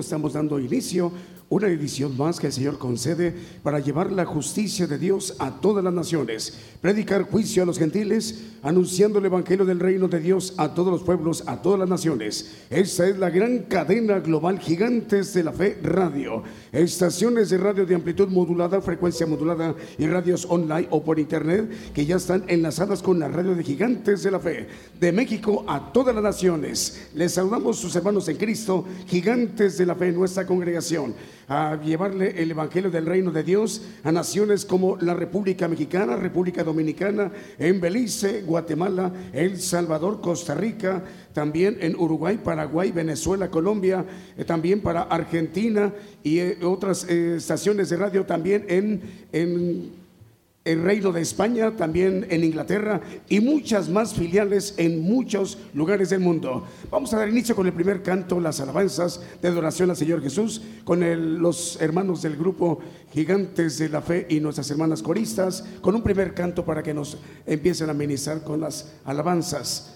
Estamos dando inicio una edición más que el Señor concede para llevar la justicia de Dios a todas las naciones, predicar juicio a los gentiles, anunciando el Evangelio del reino de Dios a todos los pueblos, a todas las naciones. Esta es la gran cadena global Gigantes de la Fe Radio. Estaciones de radio de amplitud modulada, frecuencia modulada y radios online o por internet que ya están enlazadas con la radio de Gigantes de la Fe. De México a todas las naciones. Les saludamos sus hermanos en Cristo, Gigantes de Fe, nuestra congregación a llevarle el Evangelio del Reino de Dios a naciones como la República Mexicana, República Dominicana, en Belice, Guatemala, El Salvador, Costa Rica, también en Uruguay, Paraguay, Venezuela, Colombia, eh, también para Argentina y eh, otras eh, estaciones de radio también en, en el Reino de España, también en Inglaterra y muchas más filiales en muchos lugares del mundo. Vamos a dar inicio con el primer canto, las alabanzas de adoración al Señor Jesús, con los hermanos del grupo Gigantes de la Fe y nuestras hermanas coristas, con un primer canto para que nos empiecen a ministrar con las alabanzas.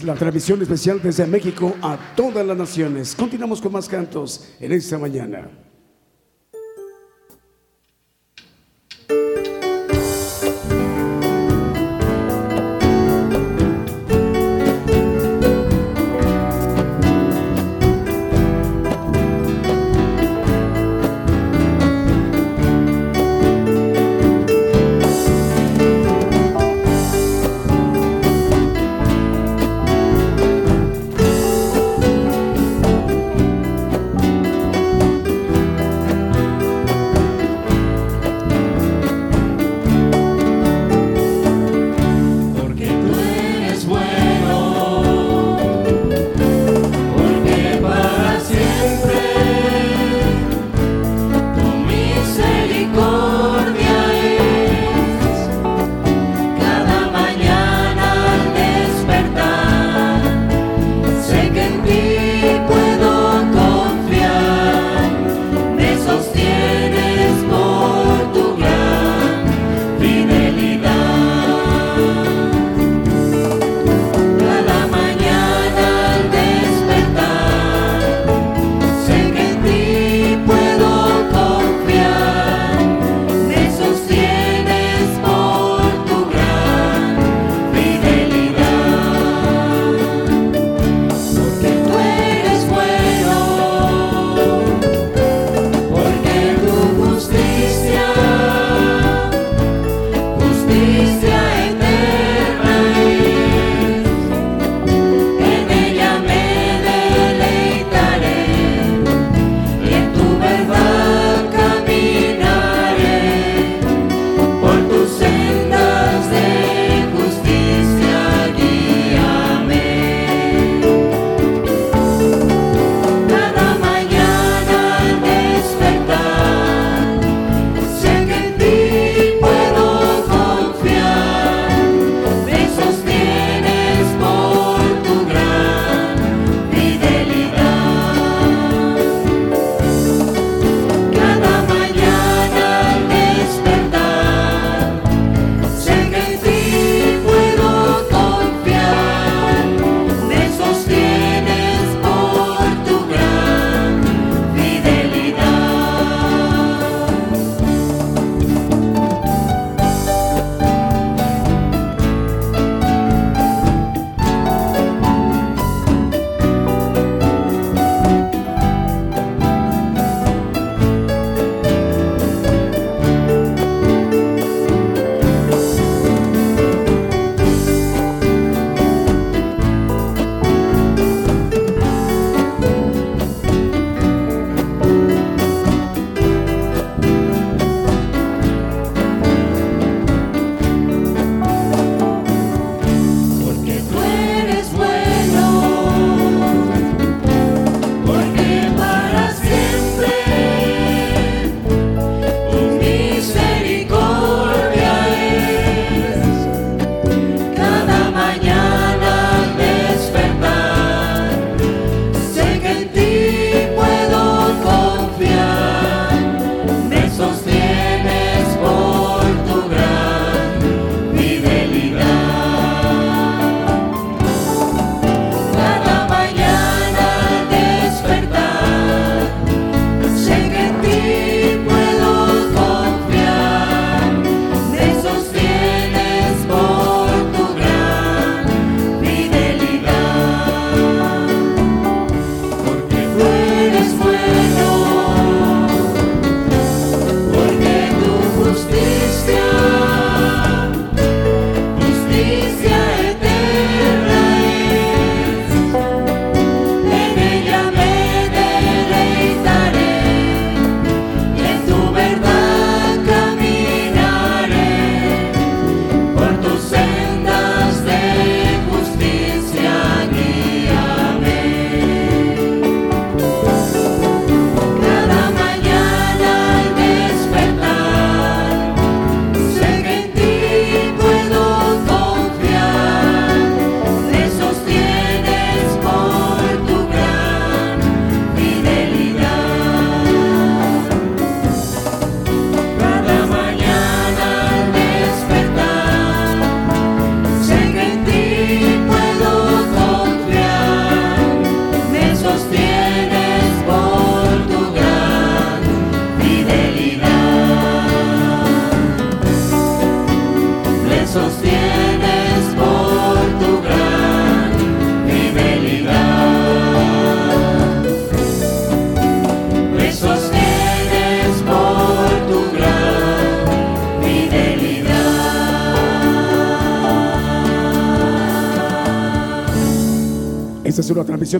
Transmisión especial desde México a todas las naciones. Continuamos con más cantos en esta mañana.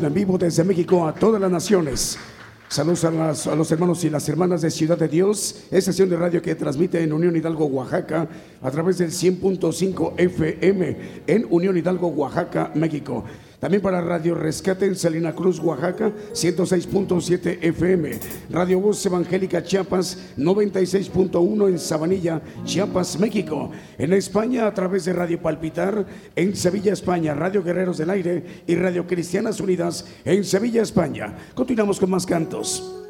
En vivo desde México a todas las naciones. Saludos a, los hermanos y las hermanas de Ciudad de Dios, estación de radio que transmite en Unión Hidalgo, Oaxaca, a través del 100.5 FM en Unión Hidalgo, Oaxaca, México. También para Radio Rescate en Salina Cruz, Oaxaca, 106.7 FM. Radio Voz Evangélica Chiapas, 96.1 en Sabanilla, Chiapas, México. En España, a través de Radio Palpitar en Sevilla, España. Radio Guerreros del Aire y Radio Cristianas Unidas en Sevilla, España. Continuamos con más cantos.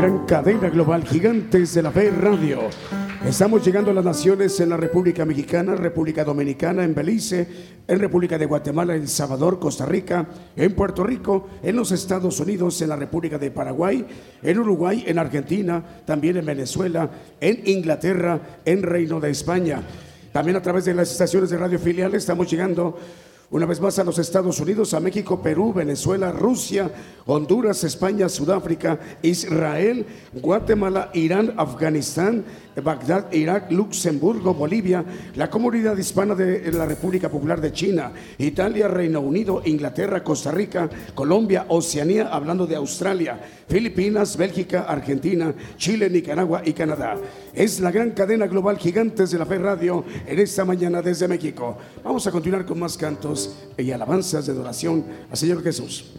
Gran cadena global Gigantes de la Fe Radio. Estamos llegando a las naciones en la República Mexicana, República Dominicana, en Belice, en República de Guatemala, El Salvador, Costa Rica, en Puerto Rico, en los Estados Unidos, en la República de Paraguay, en Uruguay, en Argentina, también en Venezuela, en Inglaterra, en Reino de España. También a través de las estaciones de radio filiales estamos llegando una vez más a los Estados Unidos, a México, Perú, Venezuela, Rusia, Honduras, España, Sudáfrica, Israel, Guatemala, Irán, Afganistán, Bagdad, Irak, Luxemburgo, Bolivia, la comunidad hispana de la República Popular de China, Italia, Reino Unido, Inglaterra, Costa Rica, Colombia, Oceanía, hablando de Australia, Filipinas, Bélgica, Argentina, Chile, Nicaragua y Canadá. Es la gran cadena global Gigantes de la Fe Radio en esta mañana desde México. Vamos a continuar con más cantos y alabanzas de adoración al Señor Jesús.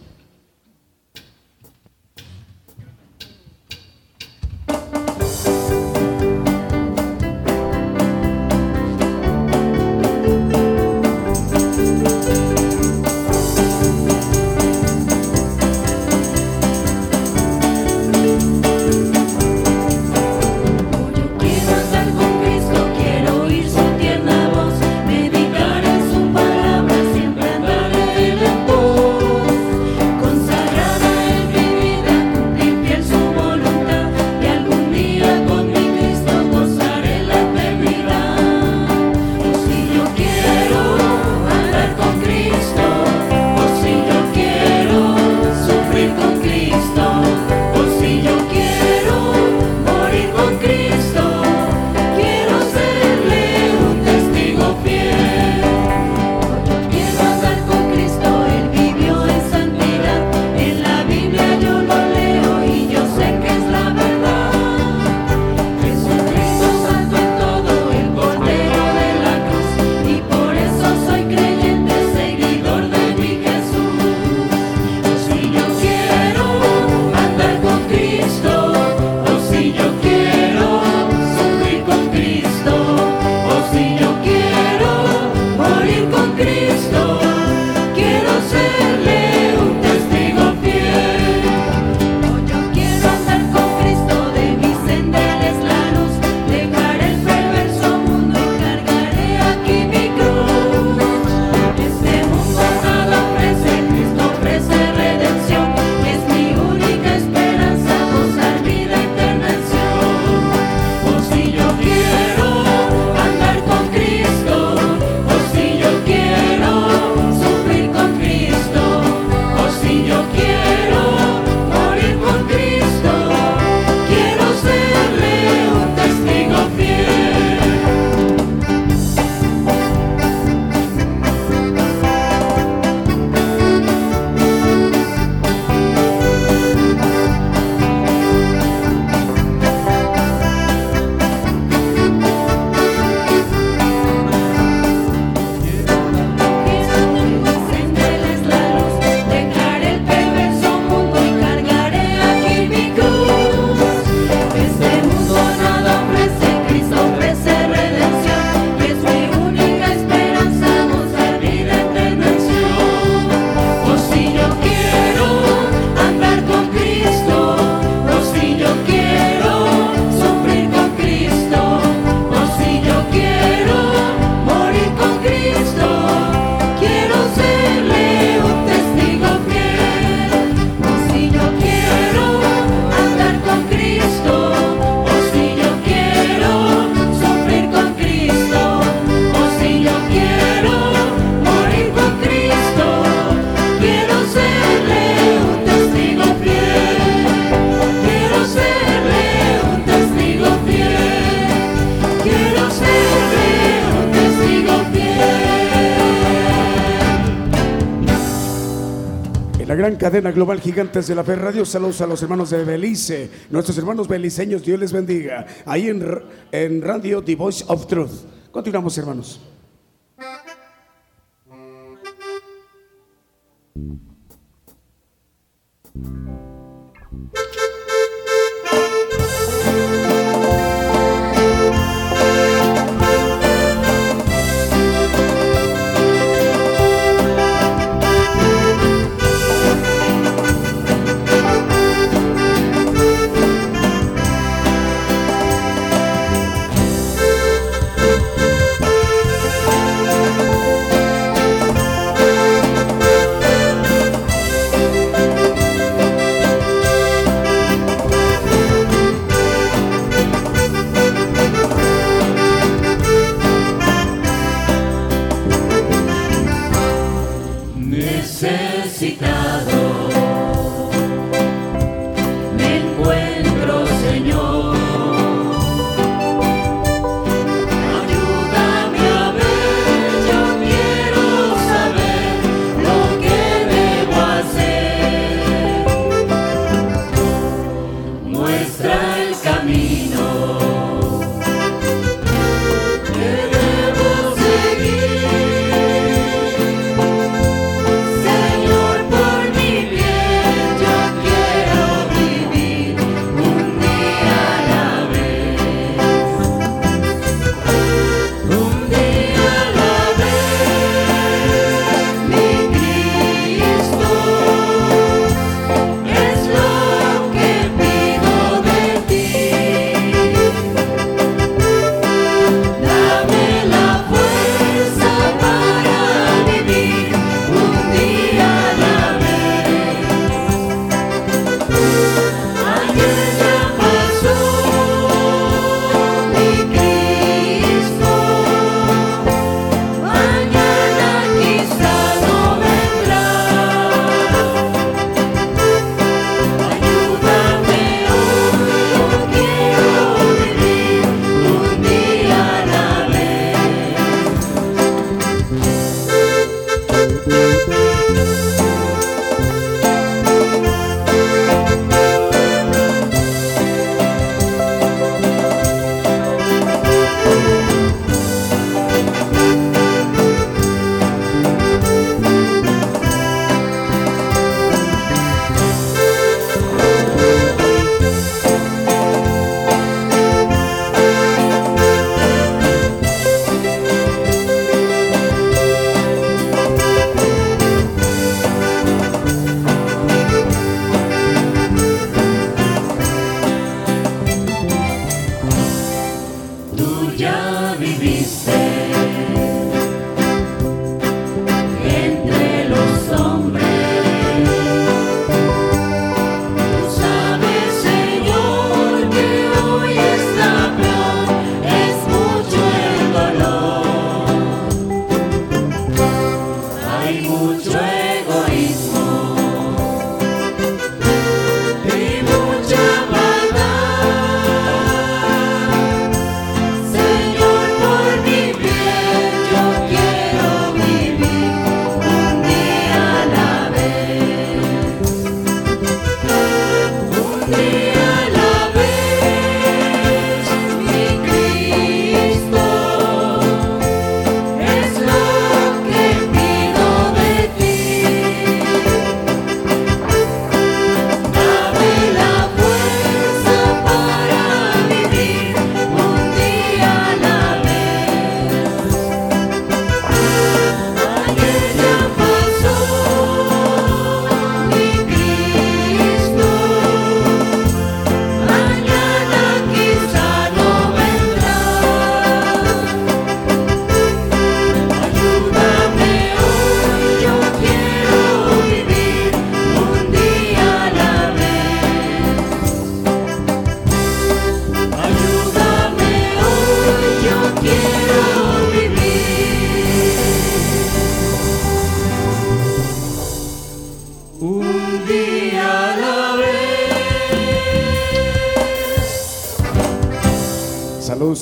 Cadena global Gigantes de la Fe Radio. Saludos a los hermanos de Belice, nuestros hermanos beliceños, Dios les bendiga. Ahí en, en Radio The Voice of Truth. Continuamos, hermanos.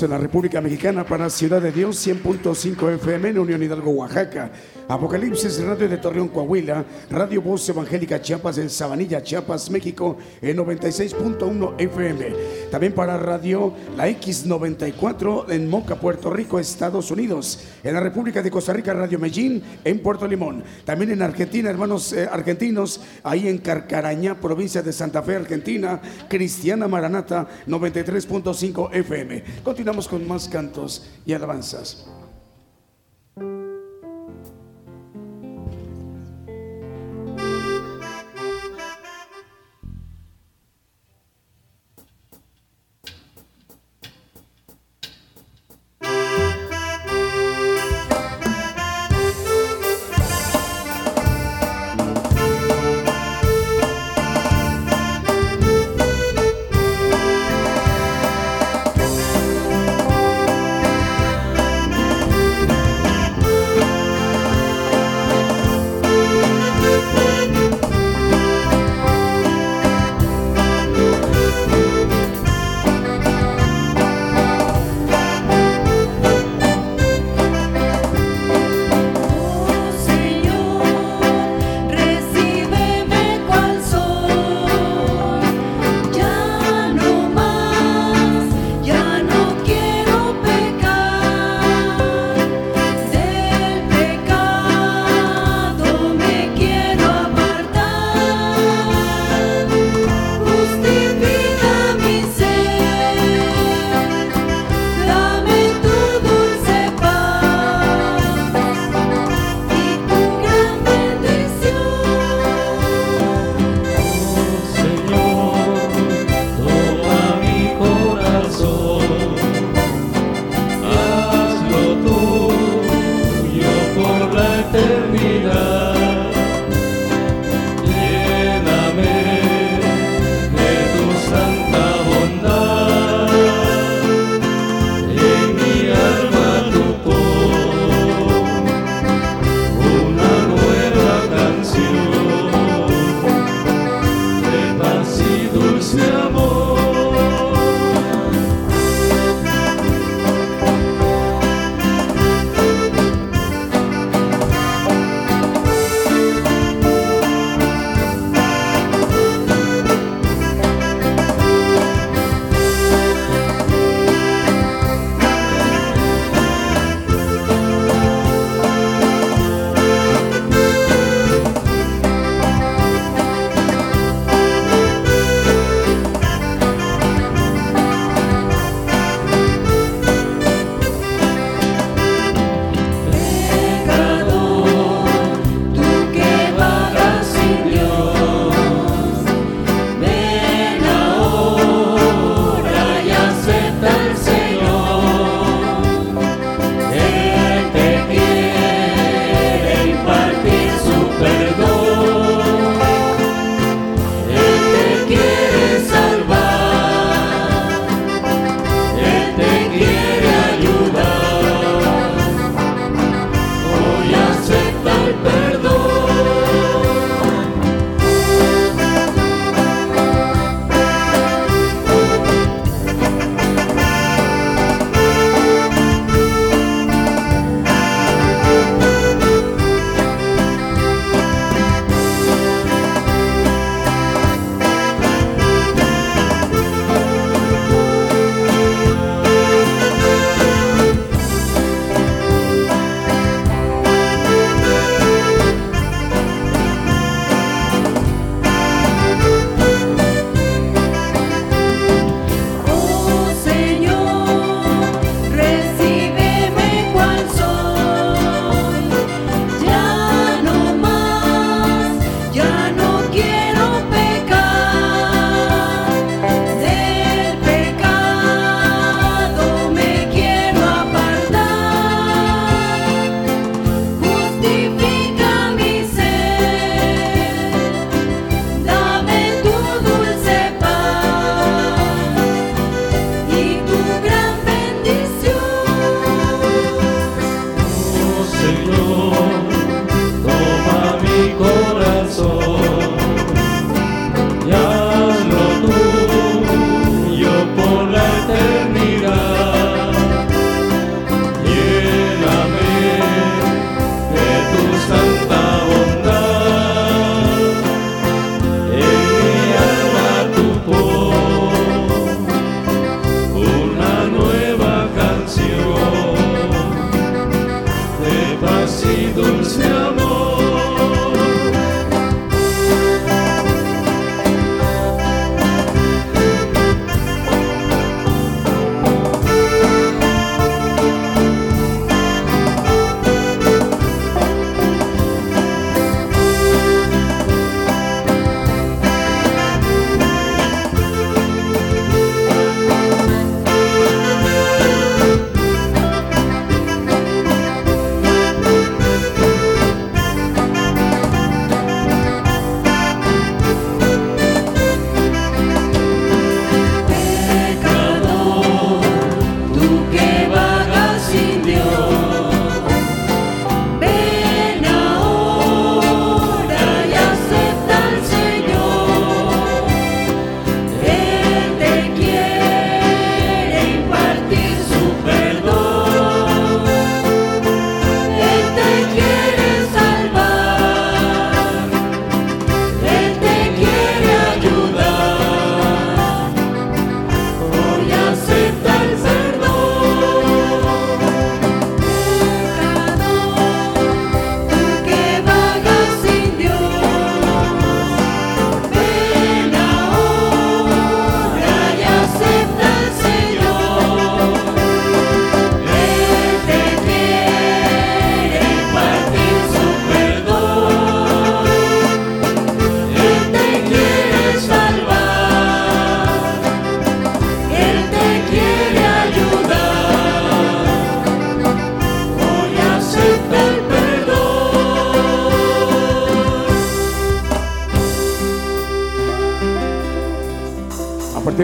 En la República Mexicana para Ciudad de Dios, 100.5 FM en Unión Hidalgo, Oaxaca. Apocalipsis Radio de Torreón, Coahuila. Radio Voz Evangélica Chiapas en Sabanilla, Chiapas, México en 96.1 FM. También para Radio La X94 en Moca, Puerto Rico, Estados Unidos. En la República de Costa Rica, Radio Medellín en Puerto Limón. También en Argentina, hermanos eh, argentinos, ahí en Carcaraña, provincia de Santa Fe, Argentina. Cristiana Maranata, 93.5 FM. Continuamos con más cantos y alabanzas.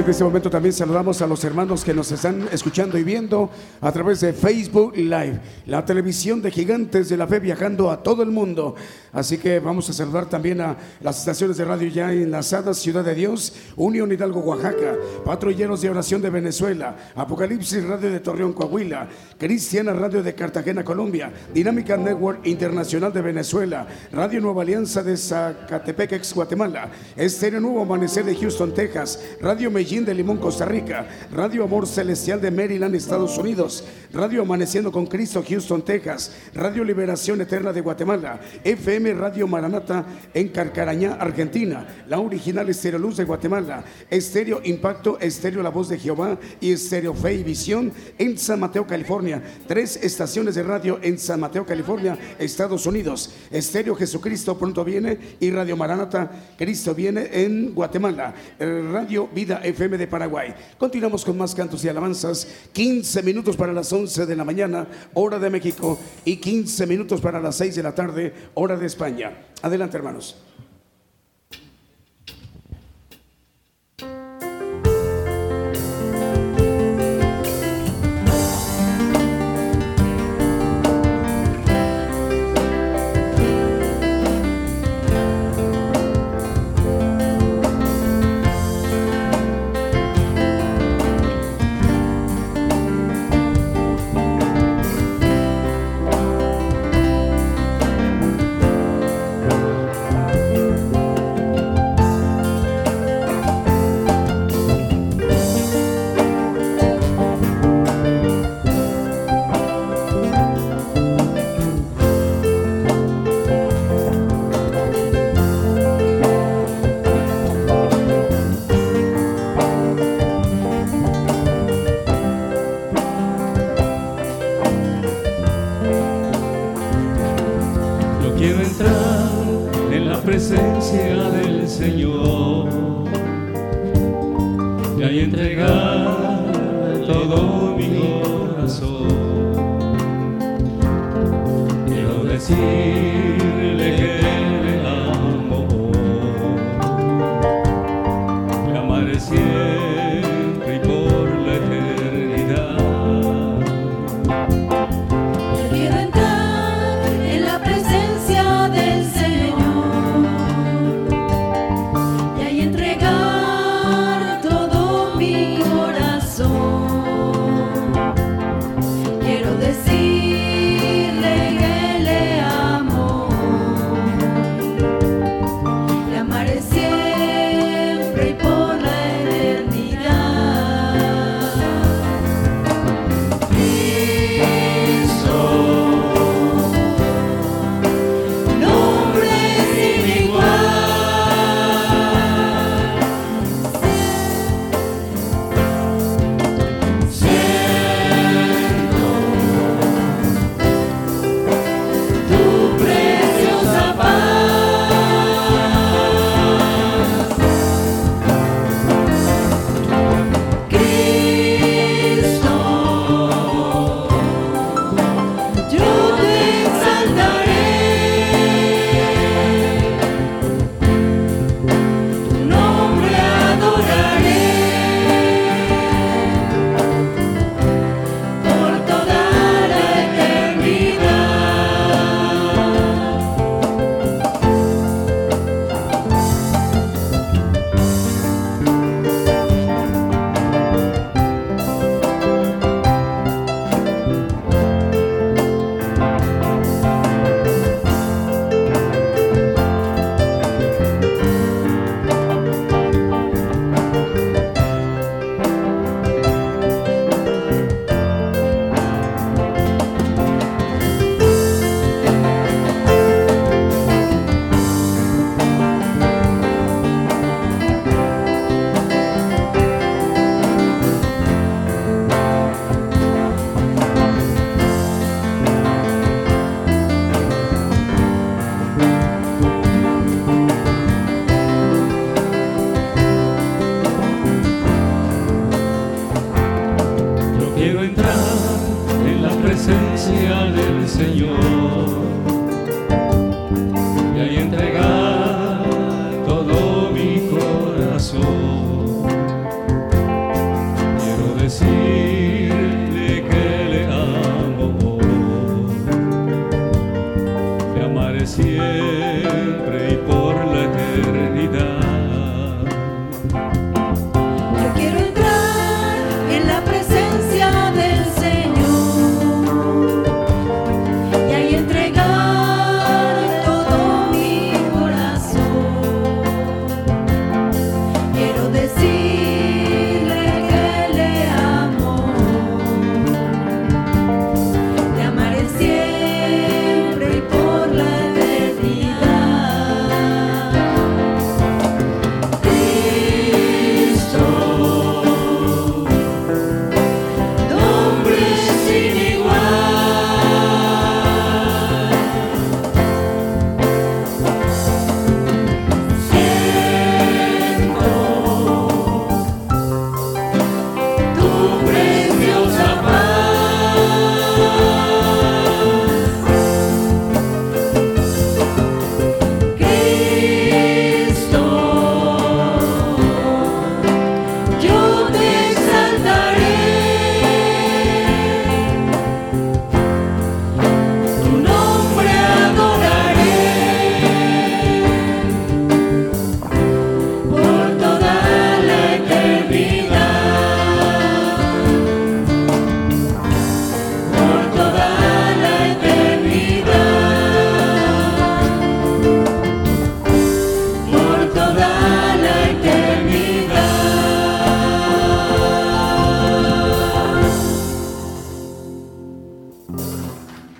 De este momento también saludamos a los hermanos que nos están escuchando y viendo a través de Facebook Live, la televisión de gigantes de la fe viajando a todo el mundo. Así que vamos a saludar también a las estaciones de radio ya enlazadas, Ciudad de Dios, Unión Hidalgo, Oaxaca, Patrulleros de Oración de Venezuela, Apocalipsis Radio de Torreón, Coahuila, Cristiana Radio de Cartagena, Colombia, Dinámica Network Internacional de Venezuela, Radio Nueva Alianza de Zacatepec, ex Guatemala, Estéreo Nuevo Amanecer de Houston, Texas, Radio Medellín de Limón, Costa Rica, Radio Amor Celestial de Maryland, Estados Unidos, Radio Amaneciendo con Cristo, Houston, Texas, Radio Liberación Eterna de Guatemala, FM Radio Maranata en Carcarañá, Argentina, la original Estéreo Luz de Guatemala, Estéreo Impacto, Estéreo La Voz de Jehová y Estéreo Fe y Visión en San Mateo, California. Tres estaciones de radio en San Mateo, California, Estados Unidos. Estéreo Jesucristo pronto viene y Radio Maranata, Cristo viene en Guatemala. Radio Vida FM de Paraguay. Continuamos con más cantos y alabanzas. 15 minutos para las 11 de la mañana, hora de México, y 15 minutos para las 6 de la tarde, hora de España. Adelante, hermanos.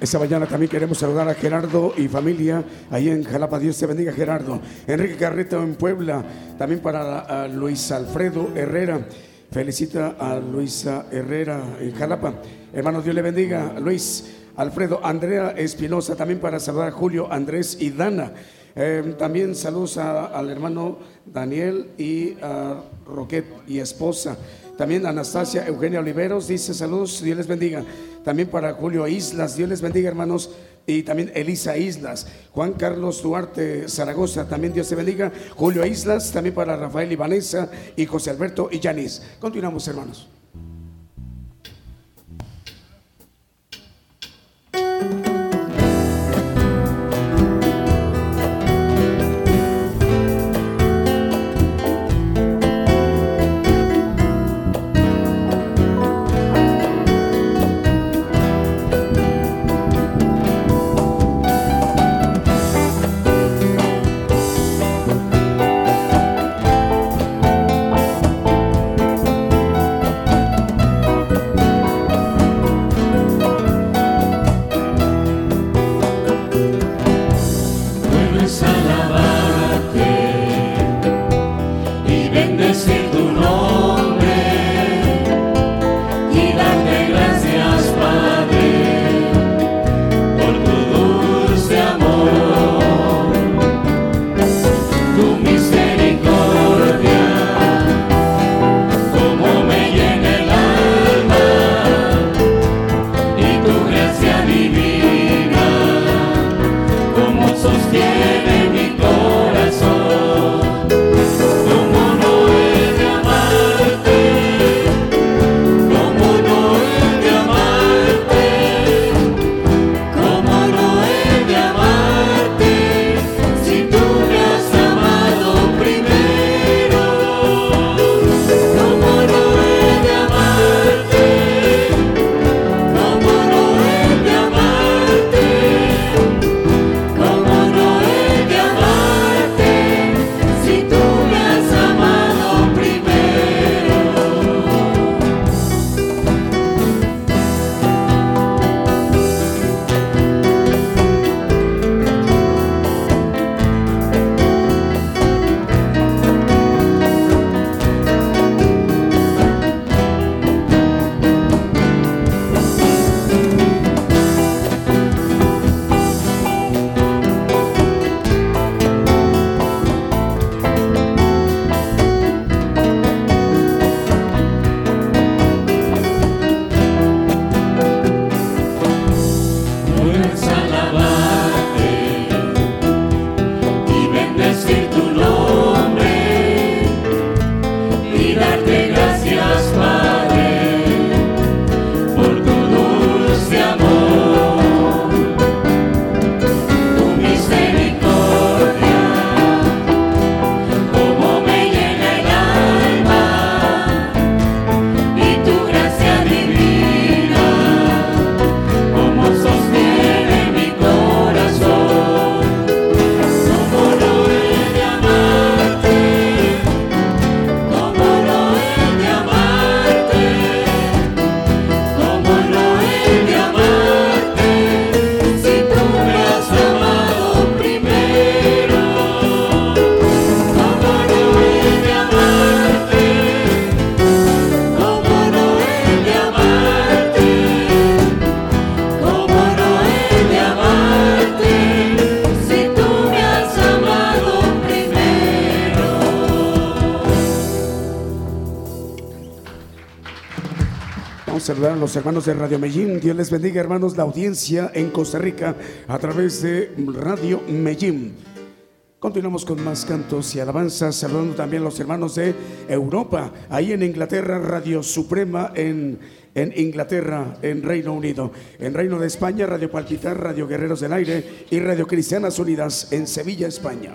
Esta mañana también queremos saludar a Gerardo y familia ahí en Jalapa. Dios te bendiga, Gerardo. Enrique Carreto en Puebla. También para Luis Alfredo Herrera. Felicita a Luisa Herrera en Jalapa. Hermanos, Dios le bendiga. Luis Alfredo, Andrea Espinosa. También para saludar a Julio, Andrés y Dana. Eh, también saludos al hermano Daniel y a Roquet y esposa. También Anastasia Eugenia Oliveros dice saludos, Dios les bendiga. También para Julio Islas, Dios les bendiga hermanos. Y también Elisa Islas, Juan Carlos Duarte Zaragoza, también Dios te bendiga. Julio Islas, también para Rafael y Vanessa y José Alberto y Yanis. Continuamos hermanos. Hermanos de Radio Medellín. Dios les bendiga, hermanos, la audiencia en Costa Rica a través de Radio Medellín. Continuamos con más cantos y alabanzas, saludando también a los hermanos de Europa, ahí en Inglaterra, Radio Suprema en, en Inglaterra, en Reino Unido. En Reino de España, Radio Palpitar, Radio Guerreros del Aire y Radio Cristianas Unidas en Sevilla, España.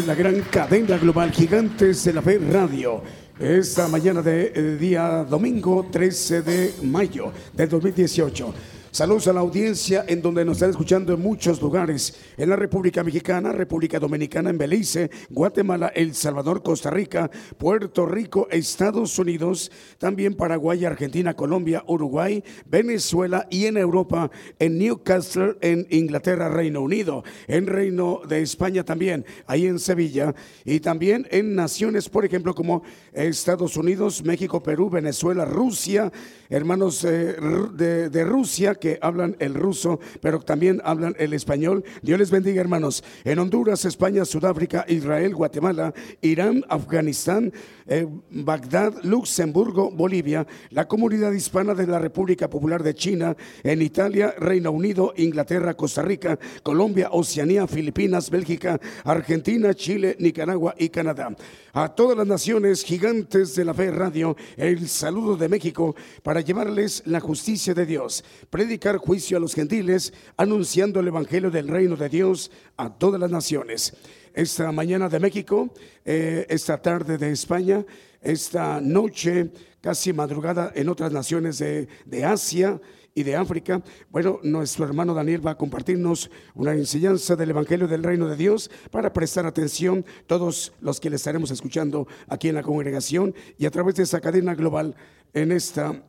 Es la gran cadena global Gigantes de la Fe Radio. Esta mañana de eh, día domingo 13 de mayo del 2018. Saludos a la audiencia en donde nos están escuchando en muchos lugares, en la República Mexicana, República Dominicana, en Belice, Guatemala, El Salvador, Costa Rica, Puerto Rico, Estados Unidos, también Paraguay, Argentina, Colombia, Uruguay, Venezuela y en Europa, en Newcastle, en Inglaterra, Reino Unido, en Reino de España también, ahí en Sevilla, y también en naciones, por ejemplo, como Estados Unidos, México, Perú, Venezuela, Rusia, hermanos eh, de, de Rusia, que hablan el ruso, pero también hablan el español. Dios les bendiga, hermanos. En Honduras, España, Sudáfrica, Israel, Guatemala, Irán, Afganistán, eh, Bagdad, Luxemburgo, Bolivia, la comunidad hispana de la República Popular de China, en Italia, Reino Unido, Inglaterra, Costa Rica, Colombia, Oceanía, Filipinas, Bélgica, Argentina, Chile, Nicaragua y Canadá. A todas las naciones gigantes de la fe radio, el saludo de México para llevarles la justicia de Dios, predicar juicio a los gentiles, anunciando el evangelio del reino de Dios a todas las naciones esta mañana de México, eh, esta tarde de España, esta noche casi madrugada en otras naciones de, de Asia y de África. Bueno, nuestro hermano Daniel va a compartirnos una enseñanza del Evangelio del Reino de Dios para prestar atención todos los que le estaremos escuchando aquí en la congregación y a través de esa cadena global en esta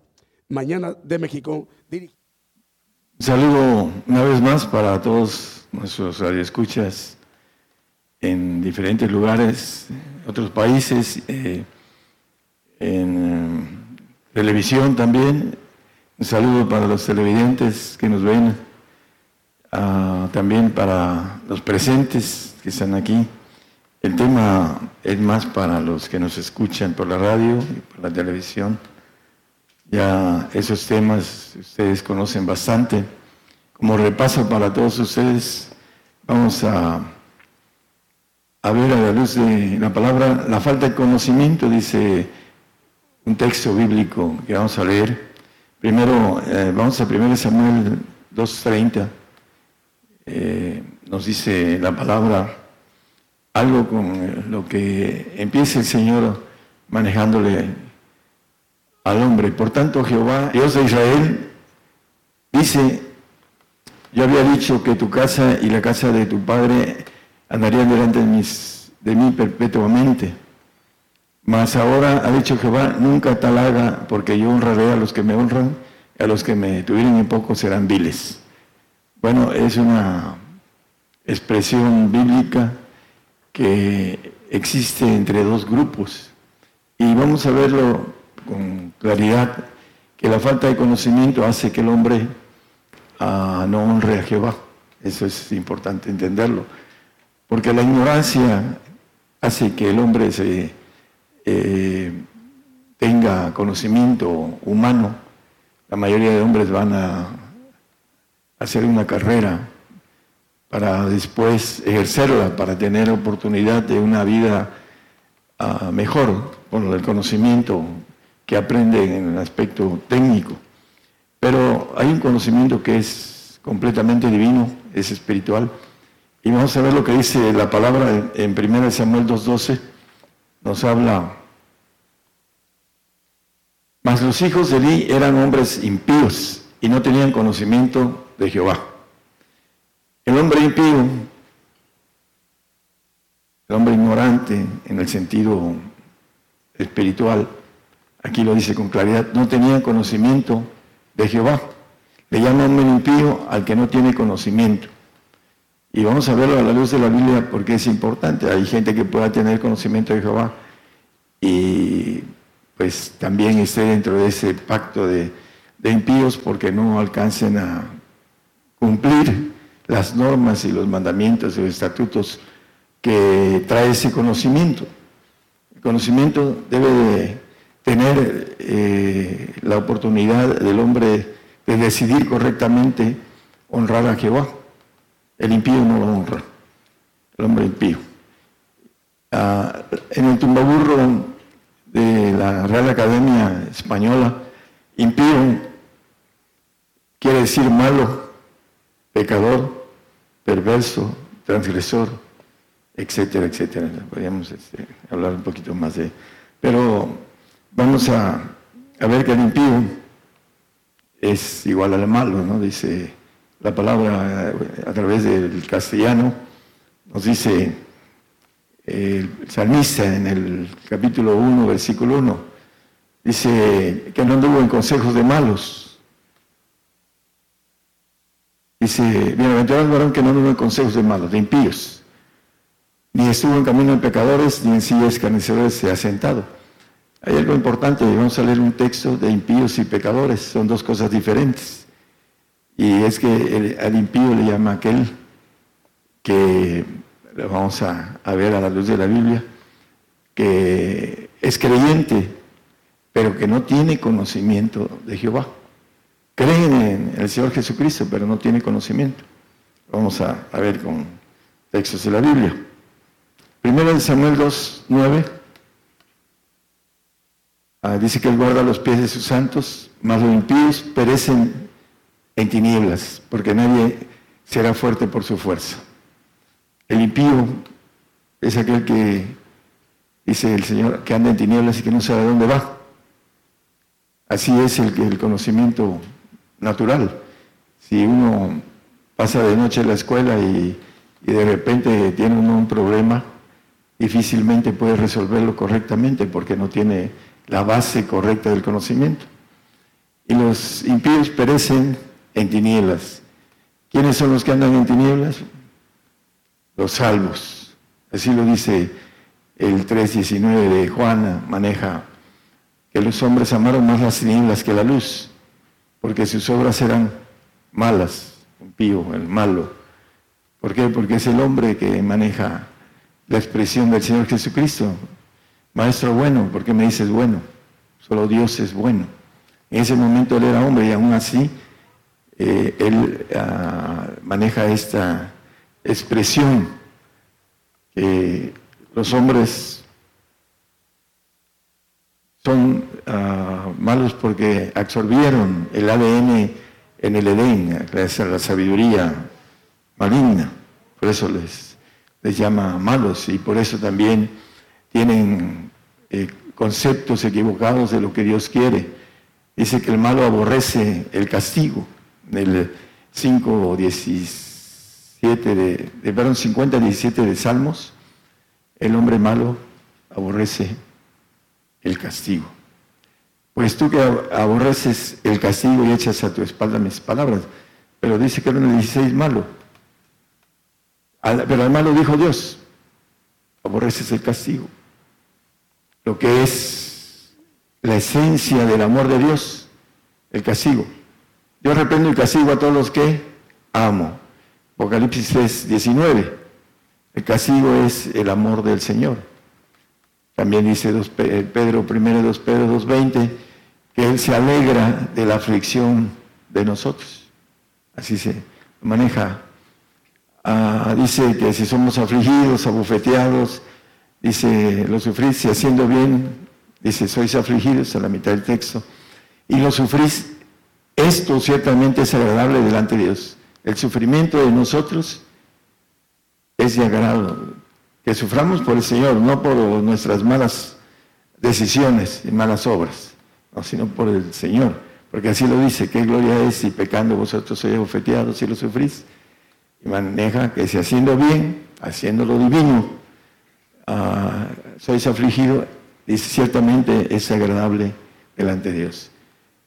mañana de México. saludo una vez más para todos nuestros radioescuchas en diferentes lugares, otros países, eh, en eh, televisión también. Un saludo para los televidentes que nos ven, ah, también para los presentes que están aquí. El tema es más para los que nos escuchan por la radio y por la televisión. Ya esos temas ustedes conocen bastante. Como repaso para todos ustedes, vamos a a ver a la luz de la palabra, la falta de conocimiento, dice un texto bíblico que vamos a leer. Primero, eh, vamos a 1 Samuel 2.30. Eh, nos dice la palabra algo con lo que empieza el Señor manejándole al hombre. Por tanto, Jehová, Dios de Israel, dice, yo había dicho que tu casa y la casa de tu padre andarían delante de, mis, de mí perpetuamente. Mas ahora ha dicho Jehová, nunca tal haga, porque yo honraré a los que me honran, y a los que me tuvieron en poco serán viles. Bueno, es una expresión bíblica que existe entre dos grupos. Y vamos a verlo con claridad, que la falta de conocimiento hace que el hombre ah, no honre a Jehová. Eso es importante entenderlo. Porque la ignorancia hace que el hombre eh, tenga conocimiento humano. La mayoría de hombres van a hacer una carrera para después ejercerla, para tener oportunidad de una vida ah, mejor con el conocimiento que aprenden en el aspecto técnico. Pero hay un conocimiento que es completamente divino, es espiritual y vamos a ver lo que dice la palabra en 1 Samuel 2.12. Nos habla, mas los hijos de Eli eran hombres impíos y no tenían conocimiento de Jehová. El hombre impío, el hombre ignorante en el sentido espiritual, aquí lo dice con claridad, no tenía conocimiento de Jehová. Le llama hombre impío al que no tiene conocimiento. Y vamos a verlo a la luz de la Biblia porque es importante. Hay gente que pueda tener conocimiento de Jehová y pues también esté dentro de ese pacto de, impíos porque no alcancen a cumplir las normas y los mandamientos y los estatutos que trae ese conocimiento. El conocimiento debe de tener eh, la oportunidad del hombre de decidir correctamente honrar a Jehová. El impío no lo honra, el hombre impío. Ah, en el tumbaburro de la Real Academia Española, impío quiere decir malo, pecador, perverso, transgresor, etcétera, etcétera. Podríamos este, hablar un poquito más de... Pero vamos a, a ver que el impío es igual al malo, ¿no? Dice la palabra eh, a través del castellano, nos dice el salmista en el capítulo 1, versículo 1, dice que no anduvo en consejos de malos. Dice, bienaventurado el varón que no anduvo en consejos de malos, de impíos, ni estuvo en camino de pecadores, ni en sillas escarnecedores se ha sentado. Hay algo importante, vamos a leer un texto de impíos y pecadores, son dos cosas diferentes. Y es que al impío le llama aquel que lo vamos a, ver a la luz de la Biblia, que es creyente, pero que no tiene conocimiento de Jehová. Creen en el Señor Jesucristo, pero no tiene conocimiento. Vamos a, ver con textos de la Biblia. Primero de Samuel 2, 9. Ah, dice que Él guarda los pies de sus santos, mas los impíos perecen en tinieblas, porque nadie será fuerte por su fuerza. El impío es aquel que, dice el Señor, que anda en tinieblas y que no sabe dónde va. Así es el, el conocimiento natural. Si uno pasa de noche a la escuela y, de repente tiene un problema, difícilmente puede resolverlo correctamente porque no tiene la base correcta del conocimiento. Y los impíos perecen en tinieblas. ¿Quiénes son los que andan en tinieblas? los salvos. Así lo dice el 3.19 de Juana, maneja que los hombres amaron más las tinieblas que la luz, porque sus obras eran malas, un pío, el malo. ¿Por qué? Porque es el hombre que maneja la expresión del Señor Jesucristo. Maestro bueno, ¿por qué me dices bueno? Solo Dios es bueno. En ese momento él era hombre y aún así eh, él ah, maneja esta expresión que los hombres son ah, malos porque absorbieron el ADN en el Edén, gracias a la sabiduría maligna. Por eso les, les llama malos y por eso también tienen eh, conceptos equivocados de lo que Dios quiere. Dice que el malo aborrece el castigo. En el 5, 16 de, de perdón, 50, 17 de Salmos, el hombre malo aborrece el castigo. Pues tú que aborreces el castigo y echas a tu espalda mis palabras, pero dice que era el 16 malo. Pero al malo dijo Dios, aborreces el castigo. Lo que es la esencia del amor de Dios, el castigo. Yo reprendo el castigo a todos los que amo. Apocalipsis 3, 19. El castigo es el amor del Señor. También dice Pedro, primero 2 Pedro 2.20, que Él se alegra de la aflicción de nosotros. Así se maneja. Ah, dice que si somos afligidos, abufeteados, dice, lo sufrís haciendo bien, dice, sois afligidos a la mitad del texto, y lo sufrís, esto ciertamente es agradable delante de Dios. El sufrimiento de nosotros es de agrado. Que suframos por el Señor, no por nuestras malas decisiones y malas obras, sino por el Señor. Porque así lo dice, qué gloria es si pecando vosotros sois ofeteados y lo sufrís. Y maneja que si haciendo bien, haciendo lo divino, ah, sois afligido, dice ciertamente es agradable delante de Dios.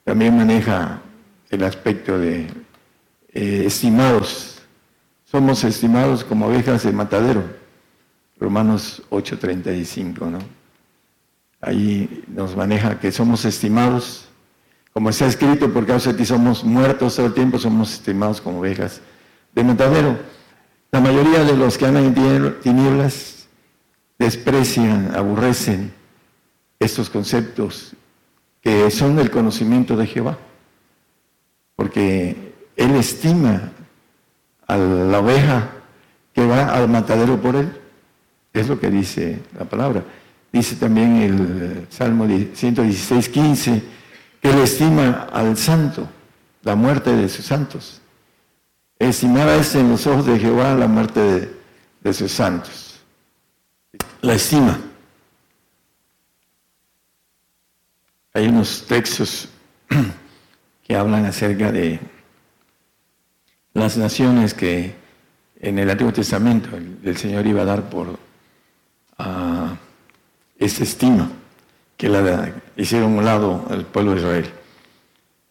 También maneja el aspecto de eh, estimados, somos estimados como ovejas de matadero. Romanos 8:35, ¿no? Ahí nos maneja que somos estimados, como está escrito, por causa de somos muertos todo el tiempo, somos estimados como ovejas de matadero. La mayoría de los que andan en tinieblas desprecian, aborrecen estos conceptos que son del conocimiento de Jehová, porque él estima a la oveja que va al matadero por él. Es lo que dice la palabra. Dice también el Salmo 116, 15, que él estima al santo, la muerte de sus santos. Estimada es en los ojos de Jehová la muerte de, sus santos. la estima. Hay unos textos que hablan acerca de las naciones que en el Antiguo Testamento el, Señor iba a dar por uh, esta estima que la hicieron un lado al pueblo de Israel.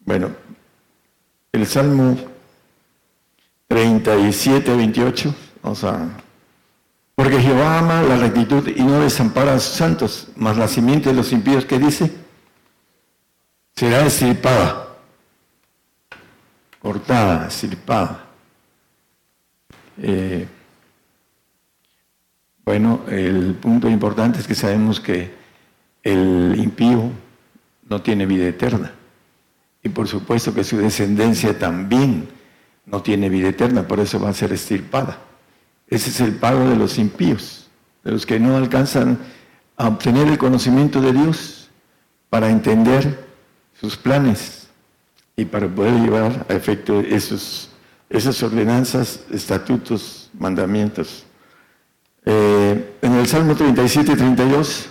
Bueno, el Salmo 37, 28, vamos a... Porque Jehová ama la rectitud y no desampara a sus santos, mas la simiente de los impíos, ¿qué dice? Será estirpada, cortada, estirpada. Eh, bueno, el punto importante es que sabemos que el impío no tiene vida eterna. Y por supuesto que su descendencia también no tiene vida eterna, por eso va a ser estirpada. Ese es el pago de los impíos, de los que no alcanzan a obtener el conocimiento de Dios para entender sus planes y para poder llevar a efecto esos, esas ordenanzas, estatutos, mandamientos. Eh, en el Salmo 37 y 32,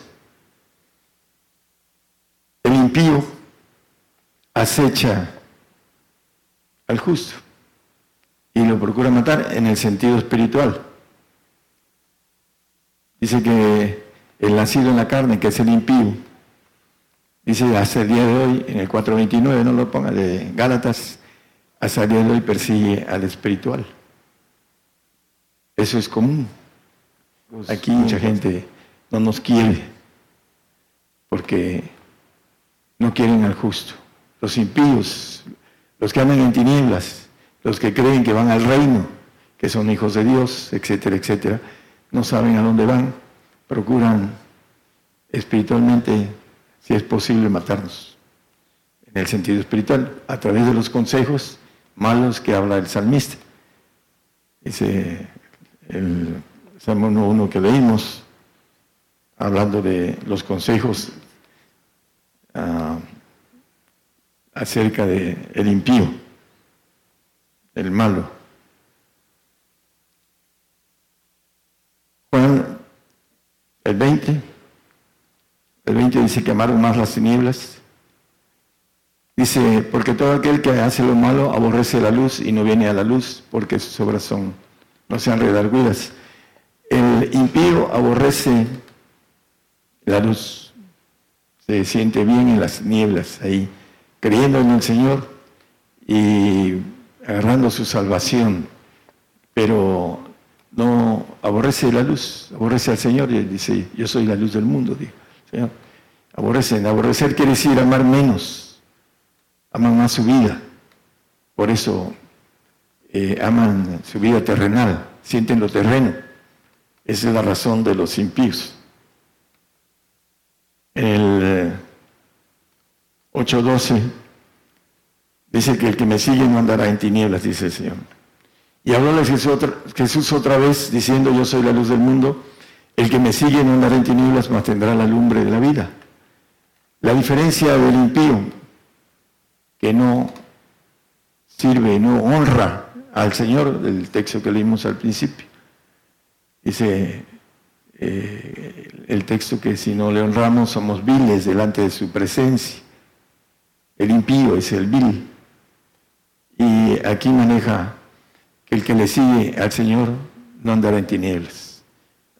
el impío acecha al justo y lo procura matar en el sentido espiritual. Dice que el nacido en la carne, que es el impío, dice hasta el día de hoy, en el 429, no lo ponga de Gálatas, hasta el día de hoy persigue al espiritual. Eso es común. Pues, Aquí mucha gente no nos quiere porque no quieren al justo. Los impíos, los que andan en tinieblas, los que creen que van al reino, que son hijos de Dios, etcétera, etcétera, no saben a dónde van, procuran espiritualmente, es posible, matarnos. En el sentido espiritual, a través de los consejos malos que habla el salmista. Dice el Salmo 1.1 que leímos, hablando de los consejos uh, acerca del el impío, el malo. Juan, el 20, el 20 dice que amaron más las tinieblas. Dice, porque todo aquel que hace lo malo aborrece la luz y no viene a la luz porque sus obras son, no sean redarguidas. El impío aborrece la luz, se siente bien en las nieblas ahí, creyendo en el Señor y agarrando su salvación, pero no aborrece la luz, aborrece al Señor y dice, yo soy la luz del mundo, dijo, Aborrecen, aborrecer quiere decir amar menos, aman más su vida, por eso eh, aman su vida terrenal, sienten lo terreno. Esa es la razón de los impíos. El 8.12 eh, dice que el que me sigue no andará en tinieblas, dice el Señor. Y habló Jesús otra vez diciendo, yo soy la luz del mundo, el que me sigue no andará en tinieblas, mas tendrá la lumbre de la vida. La diferencia del impío, que no sirve, no honra al Señor, del texto que leímos al principio. Dice eh, el texto que si no le honramos somos viles delante de su presencia. El impío es el vil. Y aquí maneja que el que le sigue al Señor no andará en tinieblas.